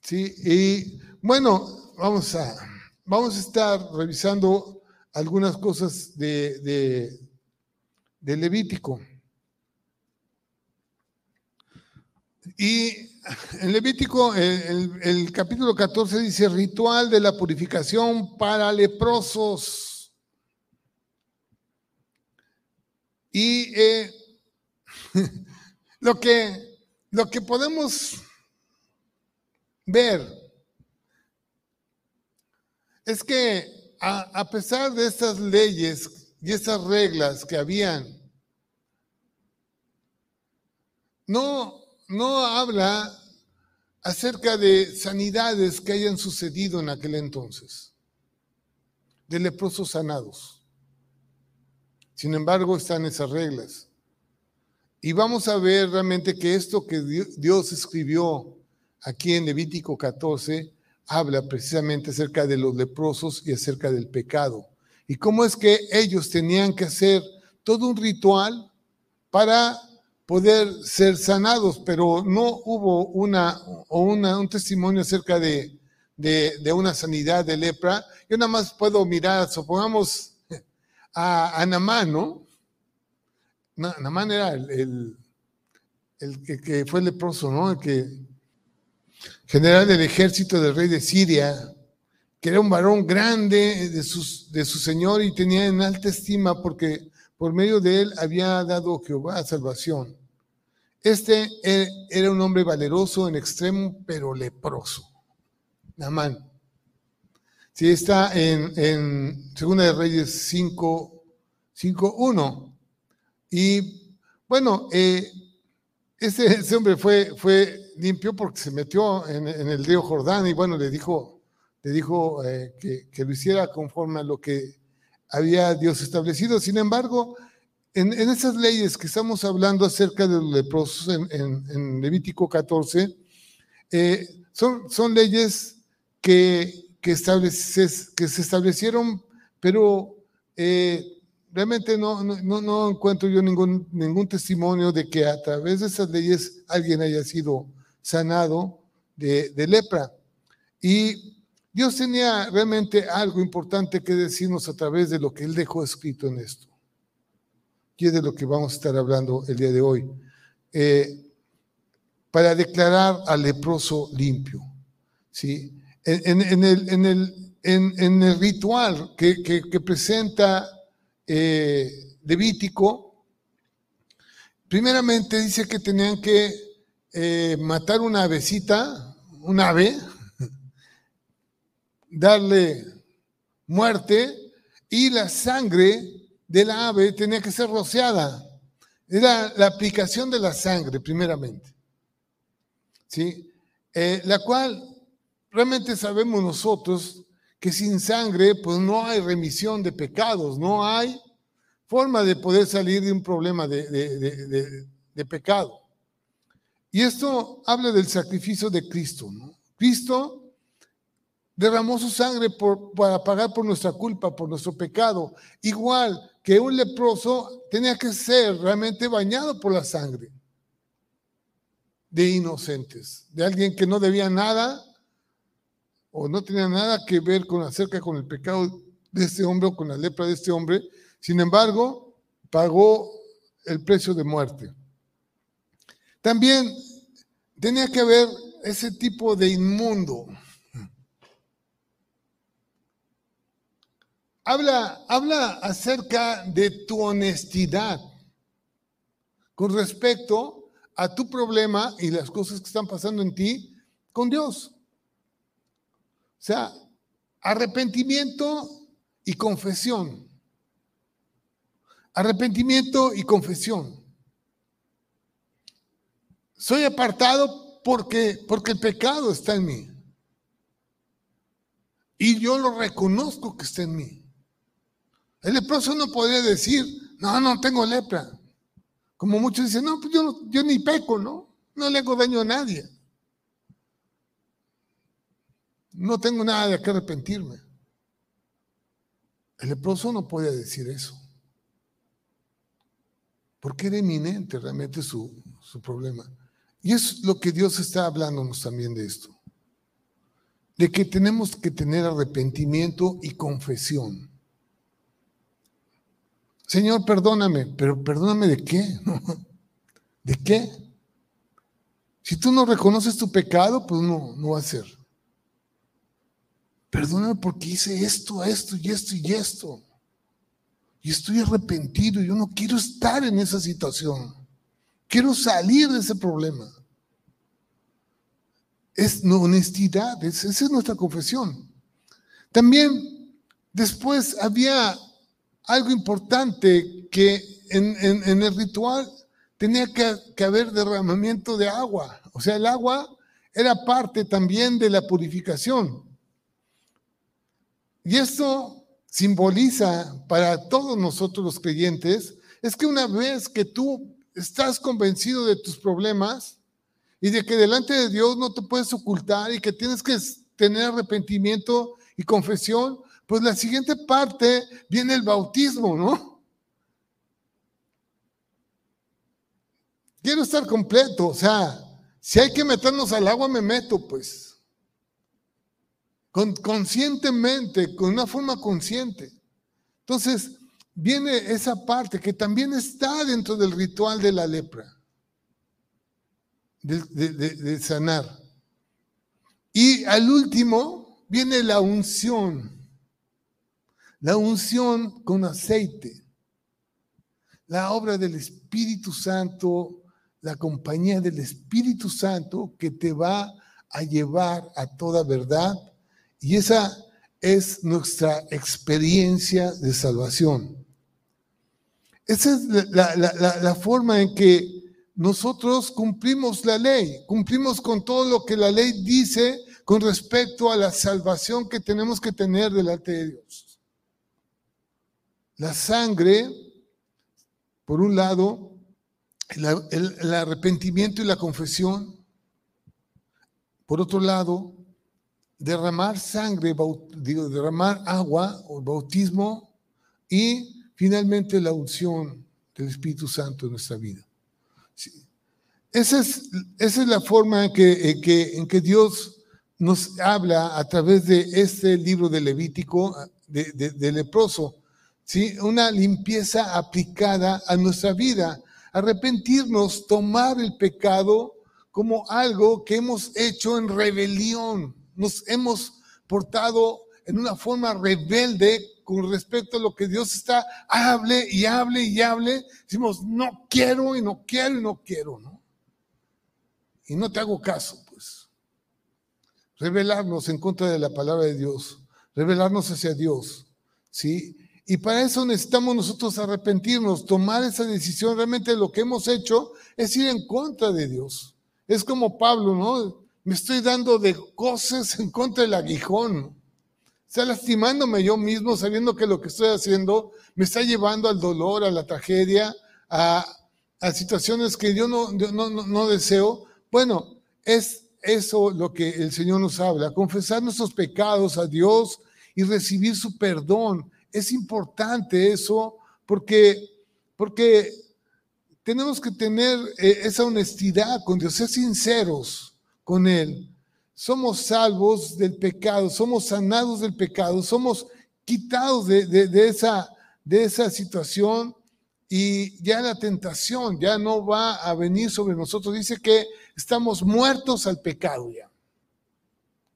Sí, y bueno, vamos a, vamos a estar revisando algunas cosas de, de, Levítico. Y en Levítico, el, capítulo 14 dice, ritual de la purificación para leprosos. Y eh, lo, que, lo que podemos ver es que a, pesar de estas leyes y estas reglas que habían, no, no habla acerca de sanidades que hayan sucedido en aquel entonces, de leprosos sanados. Sin embargo, están esas reglas. Y vamos a ver realmente que esto que Dios escribió aquí en Levítico 14 habla precisamente acerca de los leprosos y acerca del pecado. Y cómo es que ellos tenían que hacer todo un ritual para poder ser sanados, pero no hubo una o un testimonio acerca de, de, una sanidad de lepra. Yo nada más puedo mirar, supongamos a, a Namán, ¿no? Era el, el, que, fue leproso, ¿no? El que general del ejército del rey de Siria, que era un varón grande de, sus, de su señor y tenía en alta estima porque por medio de él había dado Jehová salvación. Este e, era un hombre valeroso en extremo, pero leproso. Namán. Sí, está en, en Segunda de Reyes 5, 5, 1. Y bueno, eh, ese, hombre fue, fue limpio porque se metió en, el río Jordán y bueno, le dijo, le dijo eh, que, lo hiciera conforme a lo que había Dios establecido. Sin embargo, en, esas leyes que estamos hablando acerca de los leprosos en, Levítico 14, eh, son, son leyes que que, que se establecieron, pero eh, realmente no, no, no, encuentro yo ningún, ningún testimonio de que a través de esas leyes alguien haya sido sanado de, de lepra. Y Dios tenía realmente algo importante que decirnos a través de lo que Él dejó escrito en esto. Y es de lo que vamos a estar hablando el día de hoy. Eh, para declarar al leproso limpio. ¿sí? en, el, ritual que, que, presenta eh, Levítico, primeramente dice que tenían que eh, matar una avecita, un ave, darle muerte y la sangre de la ave tenía que ser rociada. Era la aplicación de la sangre, primeramente. ¿Sí? Eh, la cual realmente sabemos nosotros que sin sangre pues no hay remisión de pecados, no hay forma de poder salir de un problema de, pecado. Y esto habla del sacrificio de Cristo. Cristo derramó su sangre para pagar por nuestra culpa, por nuestro pecado. Igual que un leproso tenía que ser realmente bañado por la sangre de inocentes, de alguien que no debía nada o no tenía nada que ver con acerca con el pecado de este hombre o con la lepra de este hombre. Sin embargo, pagó el precio de muerte. También tenía que haber ese tipo de inmundo. Habla, habla acerca de tu honestidad con respecto a tu problema y las cosas que están pasando en ti con Dios. O sea, arrepentimiento y confesión. Arrepentimiento y confesión. Soy apartado porque, porque el pecado está en mí. Y yo lo reconozco que está en mí. El leproso no podría decir, no, no tengo lepra. Como muchos dicen, no, pues yo, yo ni peco, ¿no? No le hago daño a nadie. No tengo nada de qué arrepentirme. El leproso no puede decir eso. Porque era eminente realmente su, su problema. Y es lo que Dios está hablándonos también de esto. De que tenemos que tener arrepentimiento y confesión. Señor, perdóname, pero perdóname de qué? ¿De qué? Si tú no reconoces tu pecado, pues no, no va a ser. Perdóname porque hice esto, esto y esto y esto. Y estoy arrepentido. Yo no quiero estar en esa situación. Quiero salir de ese problema. Es honestidad. esa es nuestra confesión. También después había algo importante que en, el ritual tenía que, que haber derramamiento de agua. O sea, el agua era parte también de la purificación. Y esto simboliza para todos nosotros los creyentes, es que una vez que tú estás convencido de tus problemas y de que delante de Dios no te puedes ocultar y que tienes que tener arrepentimiento y confesión, pues la siguiente parte viene el bautismo, ¿no? Quiero estar completo, o sea, si hay que meternos al agua, me meto, pues conscientemente, con una forma consciente. Entonces, viene esa parte que también está dentro del ritual de la lepra, de, sanar. Y al último viene la unción, la unción con aceite, la obra del Espíritu Santo, la compañía del Espíritu Santo que te va a llevar a toda verdad y esa es nuestra experiencia de salvación. Esa es la, forma en que nosotros cumplimos la ley, cumplimos con todo lo que la ley dice con respecto a la salvación que tenemos que tener delante de Dios. La sangre, por un lado, el arrepentimiento y la confesión, por otro lado, derramar sangre, derramar agua o bautismo y finalmente la unción del Espíritu Santo en nuestra vida. Esa, es, esa, es, la forma en que, en que, Dios nos habla a través de este libro de Levítico, de leproso. ¿Sí? Una limpieza aplicada a nuestra vida, arrepentirnos, tomar el pecado como algo que hemos hecho en rebelión nos hemos portado en una forma rebelde con respecto a lo que Dios está, hable y hable y hable. Decimos, no quiero y no quiero y no quiero, ¿no? Y no te hago caso, pues. Revelarnos en contra de la palabra de Dios, revelarnos hacia Dios, ¿sí? Y para eso necesitamos nosotros arrepentirnos, tomar esa decisión. Realmente lo que hemos hecho es ir en contra de Dios. Es como Pablo, ¿no? me estoy dando de cosas en contra del aguijón. Está lastimándome yo mismo sabiendo que lo que estoy haciendo me está llevando al dolor, a la tragedia, a, situaciones que yo no, deseo. Bueno, es eso lo que el Señor nos habla, confesar nuestros pecados a Dios y recibir su perdón. Es importante eso porque, porque tenemos que tener eh, esa honestidad con Dios, ser sinceros con Él. Somos salvos del pecado, somos sanados del pecado, somos quitados de, esa, de esa situación y ya la tentación ya no va a venir sobre nosotros. Dice que estamos muertos al pecado ya,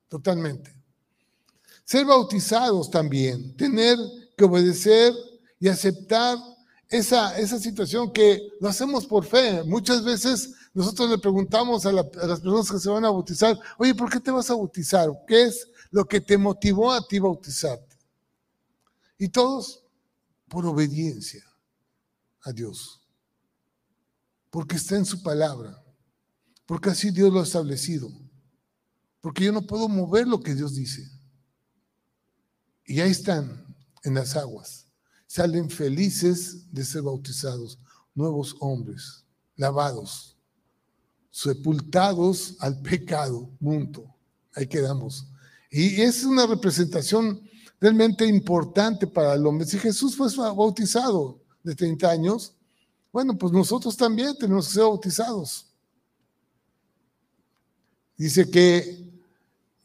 totalmente. Ser bautizados también, tener que obedecer y aceptar esa, esa situación que lo hacemos por fe. Muchas veces nosotros le preguntamos a, las personas que se van a bautizar, oye, ¿por qué te vas a bautizar? ¿Qué es lo que te motivó a ti bautizarte? Y todos por obediencia a Dios, porque está en su palabra. porque así Dios lo ha establecido. Porque yo no puedo mover lo que Dios dice. Y ahí están, en las aguas. Salen felices de ser bautizados, nuevos hombres, lavados, sepultados al pecado, punto. Ahí quedamos. Y es una representación realmente importante para el hombre. Si Jesús fue bautizado de 30 años, bueno, pues nosotros también tenemos que ser bautizados. Dice que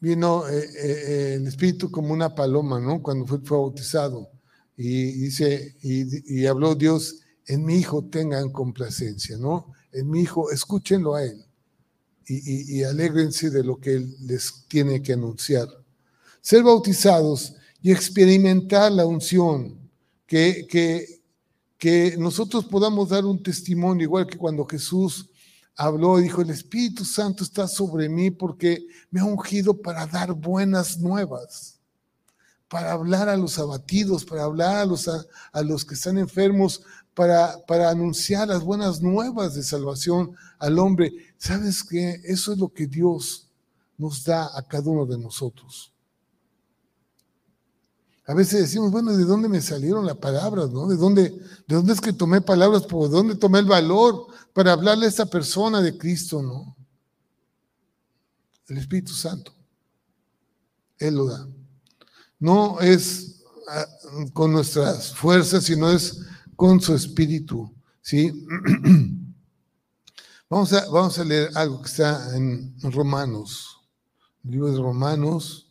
vino eh, eh, el Espíritu como una paloma, ¿no? Cuando fue, bautizado. Y dice, y, habló Dios, en mi Hijo tengan complacencia, ¿no? En mi Hijo, escúchenlo a Él. Y, y, alégrense de lo que Él les tiene que anunciar. Ser bautizados y experimentar la unción, que, que, que nosotros podamos dar un testimonio, igual que cuando Jesús habló y dijo, el Espíritu Santo está sobre mí porque me ha ungido para dar buenas nuevas, para hablar a los abatidos, para hablar a los, a, los que están enfermos, para, para anunciar las buenas nuevas de salvación al hombre. ¿Sabes qué? Eso es lo que Dios nos da a cada uno de nosotros. A veces decimos, bueno, ¿de dónde me salieron las palabras? ¿no? ¿De dónde, ¿De dónde es que tomé palabras? ¿Por dónde tomé el valor para hablarle a esta persona de Cristo? ¿no? El Espíritu Santo. Él lo da. No es ah, con nuestras fuerzas, sino es con su Espíritu. ¿sí? Vamos a, vamos a leer algo que está en Romanos. El libro de Romanos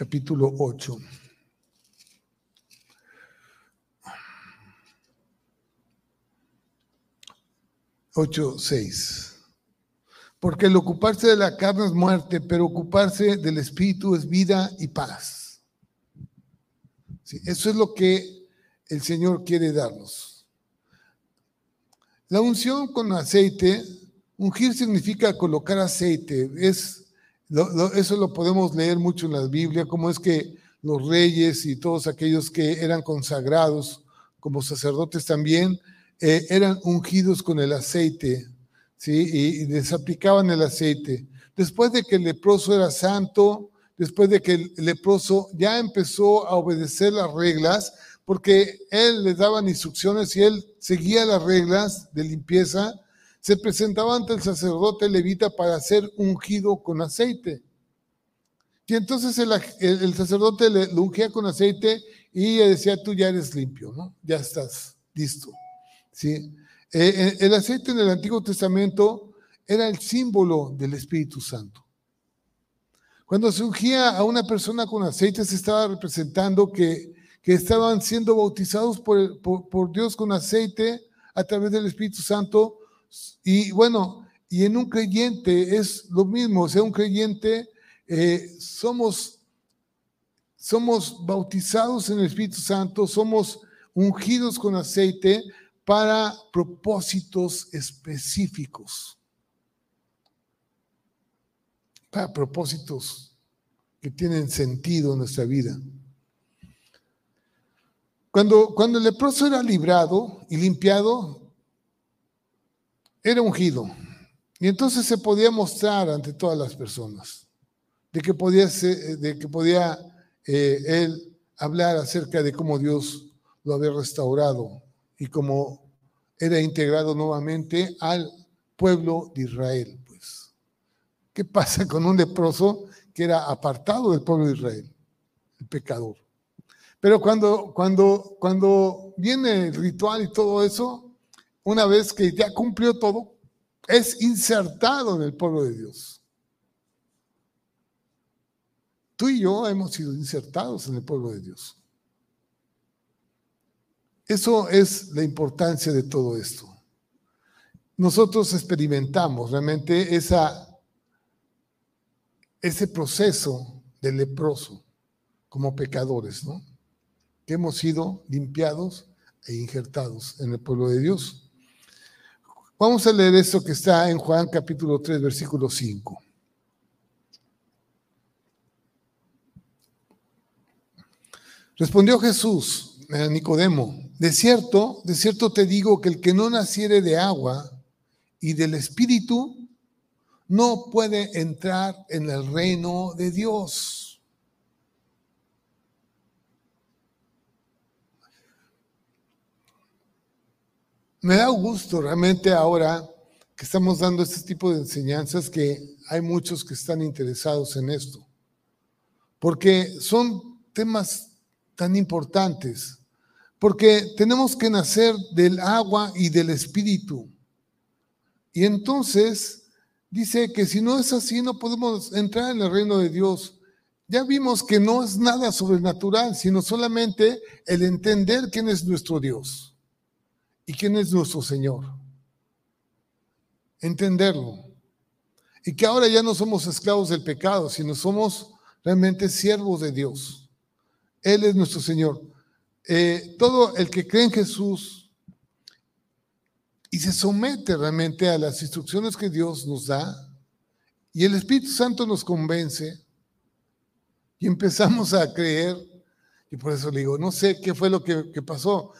capítulo 8. 8, 6. Porque el ocuparse de la carne es muerte, pero ocuparse del espíritu es vida y paz. eso es lo que el Señor quiere darnos. La unción con aceite, ungir significa colocar aceite, es eso lo podemos leer mucho en la Biblia, cómo es que los reyes y todos aquellos que eran consagrados como sacerdotes también eh, eran ungidos con el aceite, ¿sí? Y, les aplicaban el aceite. Después de que el leproso era santo, después de que el leproso ya empezó a obedecer las reglas, porque él les daban instrucciones y él seguía las reglas de limpieza, se presentaba ante el sacerdote levita para ser ungido con aceite. Y entonces el, sacerdote le, ungía con aceite y le decía, tú ya eres limpio, ¿no? Ya estás listo. ¿Sí? Eh, eh, el aceite en el Antiguo Testamento era el símbolo del Espíritu Santo. Cuando se ungía a una persona con aceite, se estaba representando que, estaban siendo bautizados por Dios con aceite a través del Espíritu Santo y bueno, y en un creyente es lo mismo, o sea, un creyente eh, somos, somos bautizados en el Espíritu Santo, somos ungidos con aceite para propósitos específicos, para propósitos que tienen sentido en nuestra vida. Cuando, cuando el leproso era librado y limpiado, era ungido. Y entonces se podía mostrar ante todas las personas de que podía, podía eh, él hablar acerca de cómo Dios lo había restaurado y cómo era integrado nuevamente al pueblo de Israel. Pues, ¿qué pasa con un leproso que era apartado del pueblo de Israel? El pecador. Pero cuando, cuando, cuando viene el ritual y todo eso, una vez que ya cumplió todo, es insertado en el pueblo de Dios. Tú y yo hemos sido insertados en el pueblo de Dios. Eso es la importancia de todo esto. Nosotros experimentamos realmente esa, ese proceso de leproso como pecadores, ¿no? Que hemos sido limpiados e injertados en el pueblo de Dios. Vamos a leer esto que está en Juan capítulo 3, versículo 5. Respondió Jesús a Nicodemo, de cierto, de cierto te digo que el que no naciere de agua y del Espíritu no puede entrar en el reino de Dios. Me da gusto realmente ahora que estamos dando este tipo de enseñanzas que hay muchos que están interesados en esto, porque son temas tan importantes, porque tenemos que nacer del agua y del espíritu. Y entonces dice que si no es así, no podemos entrar en el reino de Dios. Ya vimos que no es nada sobrenatural, sino solamente el entender quién es nuestro Dios y quién es nuestro Señor. Entenderlo. Y que ahora ya no somos esclavos del pecado, sino somos realmente siervos de Dios. Él es nuestro Señor. Eh, todo el que cree en Jesús y se somete realmente a las instrucciones que Dios nos da y el Espíritu Santo nos convence y empezamos a creer, y por eso le digo, no sé qué fue lo que, pasó.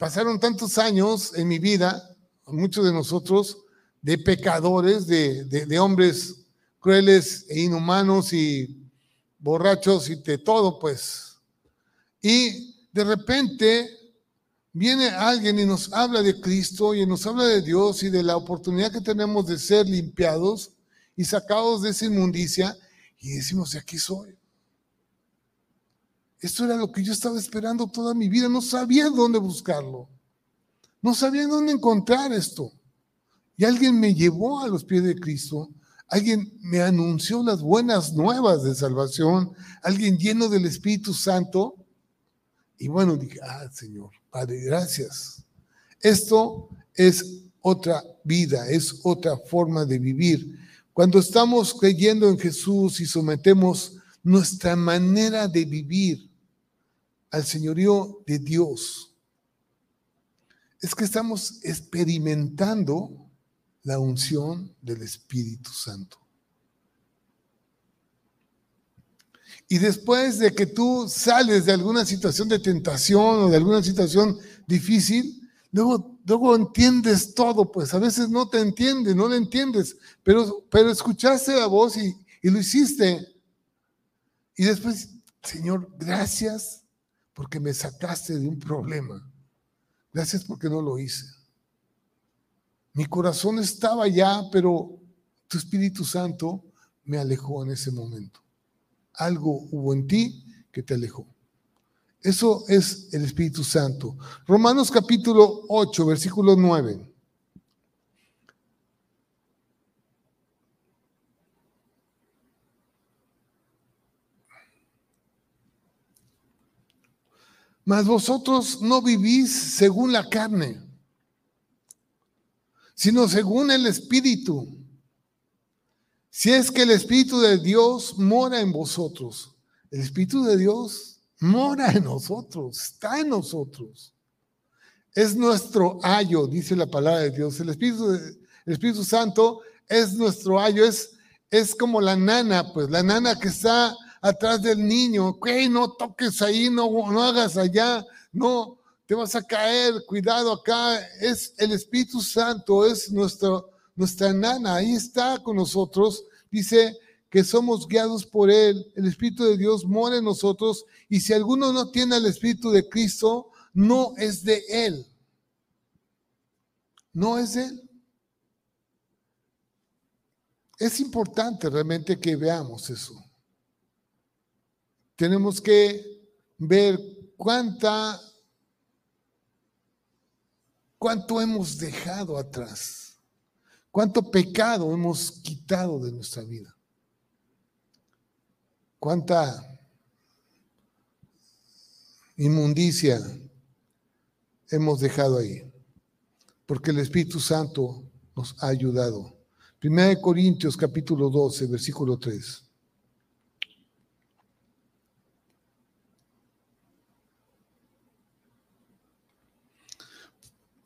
Pasaron tantos años en mi vida, muchos de nosotros, de pecadores, de, hombres crueles e inhumanos y borrachos y de todo, pues. Y de repente viene alguien y nos habla de Cristo y nos habla de Dios y de la oportunidad que tenemos de ser limpiados y sacados de esa inmundicia y decimos, de aquí soy. Esto era lo que yo estaba esperando toda mi vida, no sabía dónde buscarlo, no sabía dónde encontrar esto. Y alguien me llevó a los pies de Cristo, alguien me anunció las buenas nuevas de salvación, alguien lleno del Espíritu Santo. Y bueno, dije, ah, Señor, Padre, gracias. Esto es otra vida, es otra forma de vivir. Cuando estamos creyendo en Jesús y sometemos nuestra manera de vivir al señorío de Dios, es que estamos experimentando la unción del Espíritu Santo. Y después de que tú sales de alguna situación de tentación o de alguna situación difícil, luego, luego entiendes todo, pues a veces no te entiendes, no lo entiendes, pero, pero escuchaste la voz y, y lo hiciste. Y después, Señor, gracias porque me sacaste de un problema. Gracias porque no lo hice. Mi corazón estaba ya, pero tu Espíritu Santo me alejó en ese momento algo hubo en ti que te alejó. Eso es el Espíritu Santo. Romanos capítulo 8, versículo 9. Mas vosotros no vivís según la carne, sino según el Espíritu si es que el Espíritu de Dios mora en vosotros, el Espíritu de Dios mora en nosotros, está en nosotros. Es nuestro ayo, dice la palabra de Dios. El Espíritu, el Espíritu Santo es nuestro ayo, es, es como la nana, pues la nana que está atrás del niño. No toques ahí, no, no hagas allá, no, te vas a caer, cuidado acá. Es el Espíritu Santo, es nuestro nuestra nana, ahí está con nosotros. Dice que somos guiados por Él. El Espíritu de Dios mora en nosotros. Y si alguno no tiene el Espíritu de Cristo, no es de Él. No es de Él. Es importante realmente que veamos eso. Tenemos que ver cuánta, cuánto hemos dejado atrás ¿Cuánto pecado hemos quitado de nuestra vida? ¿Cuánta inmundicia hemos dejado ahí? Porque el Espíritu Santo nos ha ayudado. Primera de Corintios capítulo 12, versículo 3.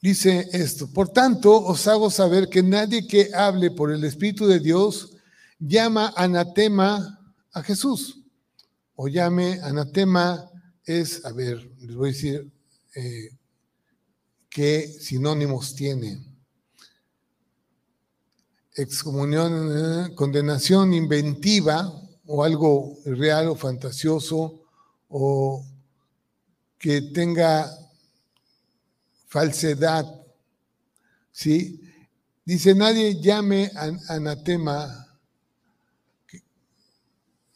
Dice esto, por tanto os hago saber que nadie que hable por el Espíritu de Dios llama anatema a Jesús. O llame anatema es, a ver, les voy a decir eh, qué sinónimos tiene. excomunión, condenación inventiva o algo real o fantasioso o que tenga falsedad. ¿Sí? Dice, nadie llame anatema,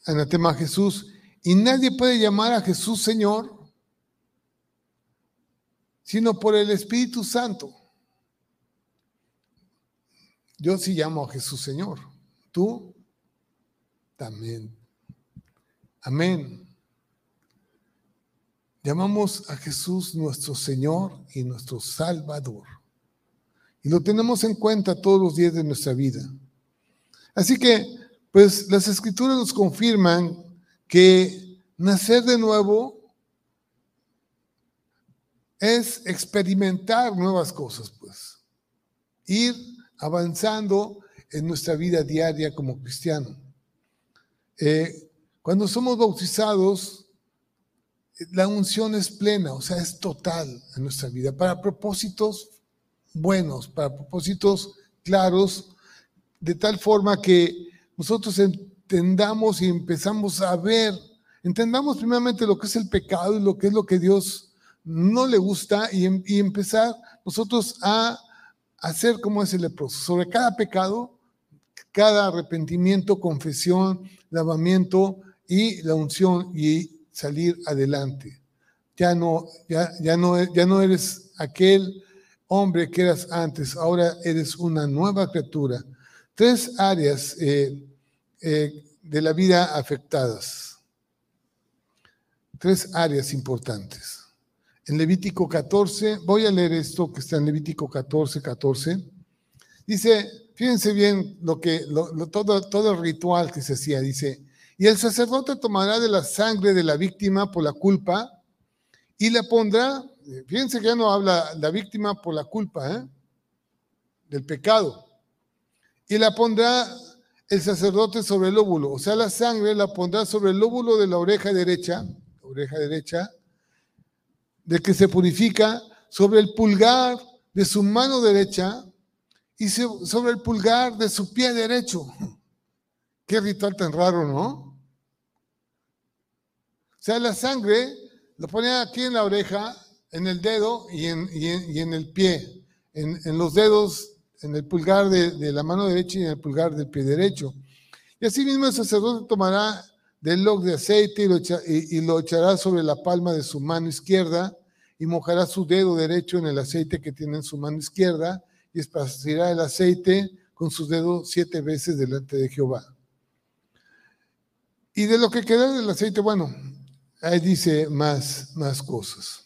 anatema a Jesús, y nadie puede llamar a Jesús Señor, sino por el Espíritu Santo. Yo sí llamo a Jesús Señor. ¿Tú? También. Amén. Llamamos a Jesús nuestro Señor y nuestro Salvador. Y lo tenemos en cuenta todos los días de nuestra vida. Así que, pues las escrituras nos confirman que nacer de nuevo es experimentar nuevas cosas, pues. Ir avanzando en nuestra vida diaria como cristiano. Eh, cuando somos bautizados, la unción es plena, o sea, es total en nuestra vida, para propósitos buenos, para propósitos claros, de tal forma que nosotros entendamos y empezamos a ver, entendamos primeramente lo que es el pecado y lo que es lo que Dios no le gusta y, y empezar nosotros a hacer como es el leproso. Sobre cada pecado, cada arrepentimiento, confesión, lavamiento y la unción y salir adelante. Ya no, ya, ya no, ya no eres aquel hombre que eras antes, ahora eres una nueva criatura. Tres áreas eh, eh, de la vida afectadas. Tres áreas importantes en Levítico 14, voy a leer esto que está en Levítico 14, 14. Dice, fíjense bien lo que, todo, todo el ritual que se hacía, dice, y el sacerdote tomará de la sangre de la víctima por la culpa y la pondrá, fíjense que ya no habla la víctima por la culpa, ¿eh? del pecado, y la pondrá el sacerdote sobre el lóbulo, o sea, la sangre la pondrá sobre el lóbulo de la oreja derecha, oreja derecha, de que se purifica sobre el pulgar de su mano derecha y sobre el pulgar de su pie derecho. Qué ritual tan raro, ¿no? O sea, la sangre lo ponía aquí en la oreja, en el dedo y en, el pie, en, los dedos, en el pulgar de, la mano derecha y en el pulgar del pie derecho. Y así mismo el sacerdote tomará del log de aceite y lo, y lo echará sobre la palma de su mano izquierda y mojará su dedo derecho en el aceite que tiene en su mano izquierda y esparcirá el aceite con sus dedos siete veces delante de Jehová. Y de lo que queda del aceite, bueno, ahí dice más, más cosas.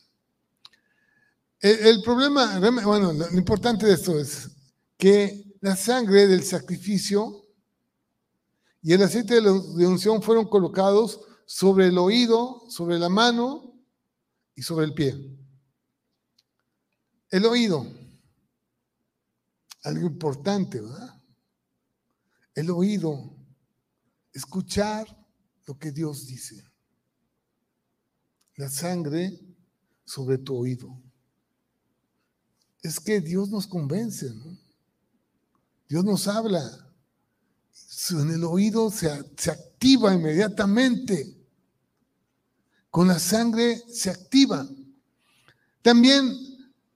El, problema, bueno, lo importante de esto es que la sangre del sacrificio y el aceite de, de unción fueron colocados sobre el oído, sobre la mano y sobre el pie. El oído. Algo importante, ¿verdad? El oído. Escuchar lo que Dios dice. La sangre sobre tu oído. Es que Dios nos convence, ¿no? Dios nos habla. En el oído se, se activa inmediatamente. Con la sangre se activa. También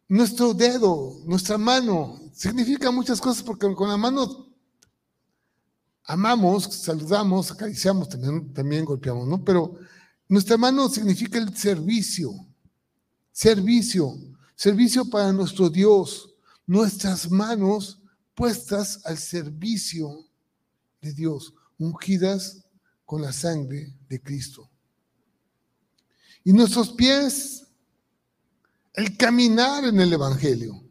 nuestro dedo, nuestra mano, significa muchas cosas porque con la mano amamos, saludamos, acariciamos, también, también golpeamos, ¿no? Pero nuestra mano significa el servicio, servicio, servicio para nuestro Dios, nuestras manos puestas al servicio de Dios, ungidas con la sangre de Cristo. Y nuestros pies el caminar en el Evangelio,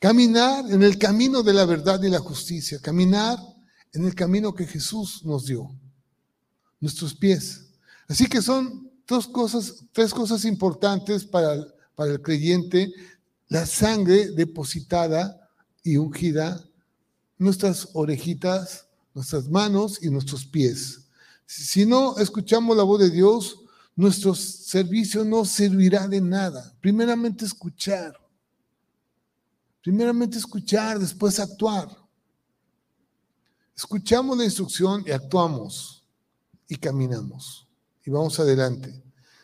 caminar en el camino de la verdad y la justicia, caminar en el camino que Jesús nos dio, nuestros pies. Así que son dos cosas, tres cosas importantes para, para el creyente, la sangre depositada y ungida, nuestras orejitas, nuestras manos y nuestros pies. Si no escuchamos la voz de Dios, nuestro servicio no servirá de nada. Primeramente escuchar. Primeramente escuchar, después actuar. escuchamos la instrucción y actuamos y caminamos y vamos adelante.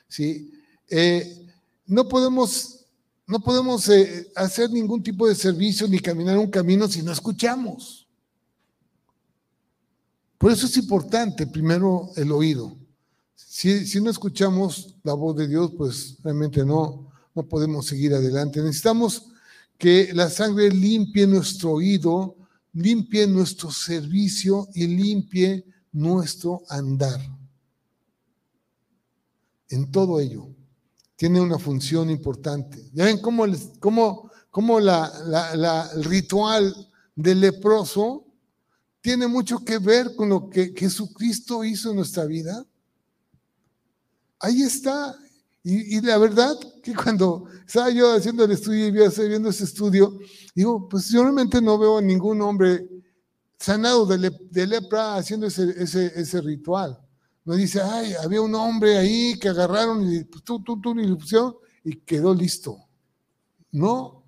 ¿sí? Eh, no podemos, no podemos eh, hacer ningún tipo de servicio ni caminar un camino si no escuchamos. Por eso es importante primero el oído. Si, si no escuchamos la voz de Dios, pues realmente no, no podemos seguir adelante. Necesitamos que la sangre limpie nuestro oído, limpie nuestro servicio y limpie nuestro andar. En todo ello, tiene una función importante. Ya ven cómo, cómo, cómo la, el ritual del leproso tiene mucho que ver con lo que Jesucristo hizo en nuestra vida. Ahí está, y, la verdad que cuando estaba yo haciendo el estudio y viendo ese estudio, digo, pues yo realmente no veo a ningún hombre sanado de, lepra haciendo ese, ese, ese, ritual. No dice, ay, había un hombre ahí que agarraron y pues, tú, tú, tú, y y quedó listo. No,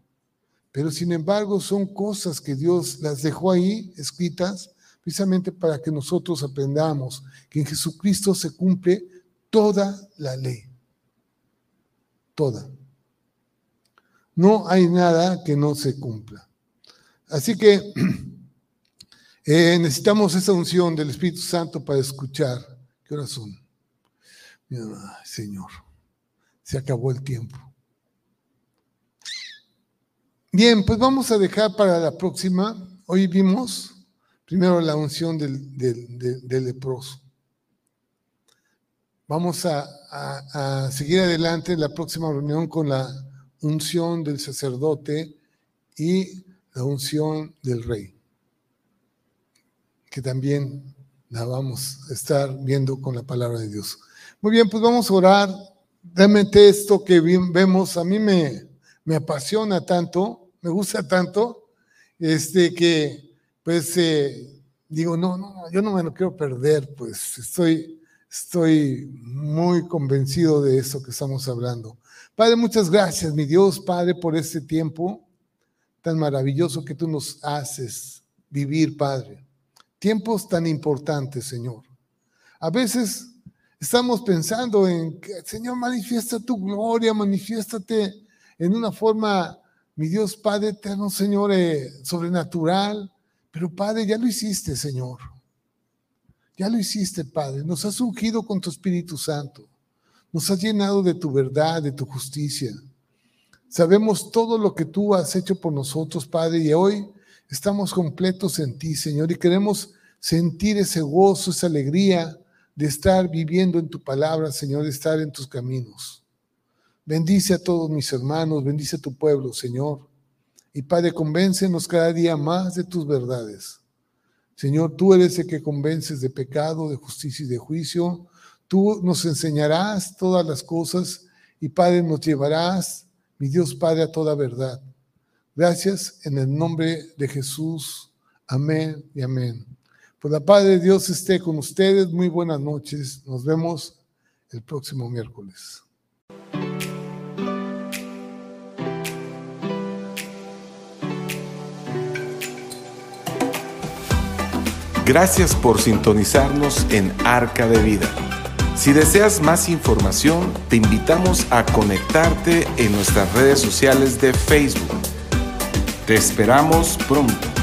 pero sin embargo son cosas que Dios las dejó ahí escritas precisamente para que nosotros aprendamos que en Jesucristo se cumple toda la ley toda. No hay nada que no se cumpla. Así que eh, necesitamos esa unción del Espíritu Santo para escuchar. ¿Qué horas son? Señor, se acabó el tiempo. Bien, pues vamos a dejar para la próxima. Hoy vimos primero la unción del, del leproso. Vamos a, seguir adelante en la próxima reunión con la unción del sacerdote y la unción del rey, que también la vamos a estar viendo con la palabra de Dios. Muy bien, pues vamos a orar. Realmente esto que vemos a mí me, me apasiona tanto, me gusta tanto, este que pues eh, digo, no, no, yo no me lo quiero perder, pues estoy Estoy muy convencido de eso que estamos hablando. Padre, muchas gracias, mi Dios, Padre, por este tiempo tan maravilloso que tú nos haces vivir, Padre. Tiempos tan importantes, Señor. A veces estamos pensando en que, Señor, manifiesta tu gloria, manifiéstate en una forma, mi Dios, Padre eterno, Señor, eh, sobrenatural. Pero, Padre, ya lo hiciste, Señor. Ya lo hiciste, Padre. Nos has ungido con tu Espíritu Santo. Nos has llenado de tu verdad, de tu justicia. Sabemos todo lo que tú has hecho por nosotros, Padre, y hoy estamos completos en ti, Señor, y queremos sentir ese gozo, esa alegría de estar viviendo en tu palabra, Señor, de estar en tus caminos. Bendice a todos mis hermanos, bendice a tu pueblo, Señor. Y Padre, convéncenos cada día más de tus verdades. Señor, tú eres el que convences de pecado, de justicia y de juicio. Tú nos enseñarás todas las cosas y Padre nos llevarás, mi Dios Padre, a toda verdad. Gracias en el nombre de Jesús. Amén y amén. Pues la paz de Dios esté con ustedes. Muy buenas noches. Nos vemos el próximo miércoles. Gracias por sintonizarnos en Arca de Vida. Si deseas más información, te invitamos a conectarte en nuestras redes sociales de Facebook. Te esperamos pronto.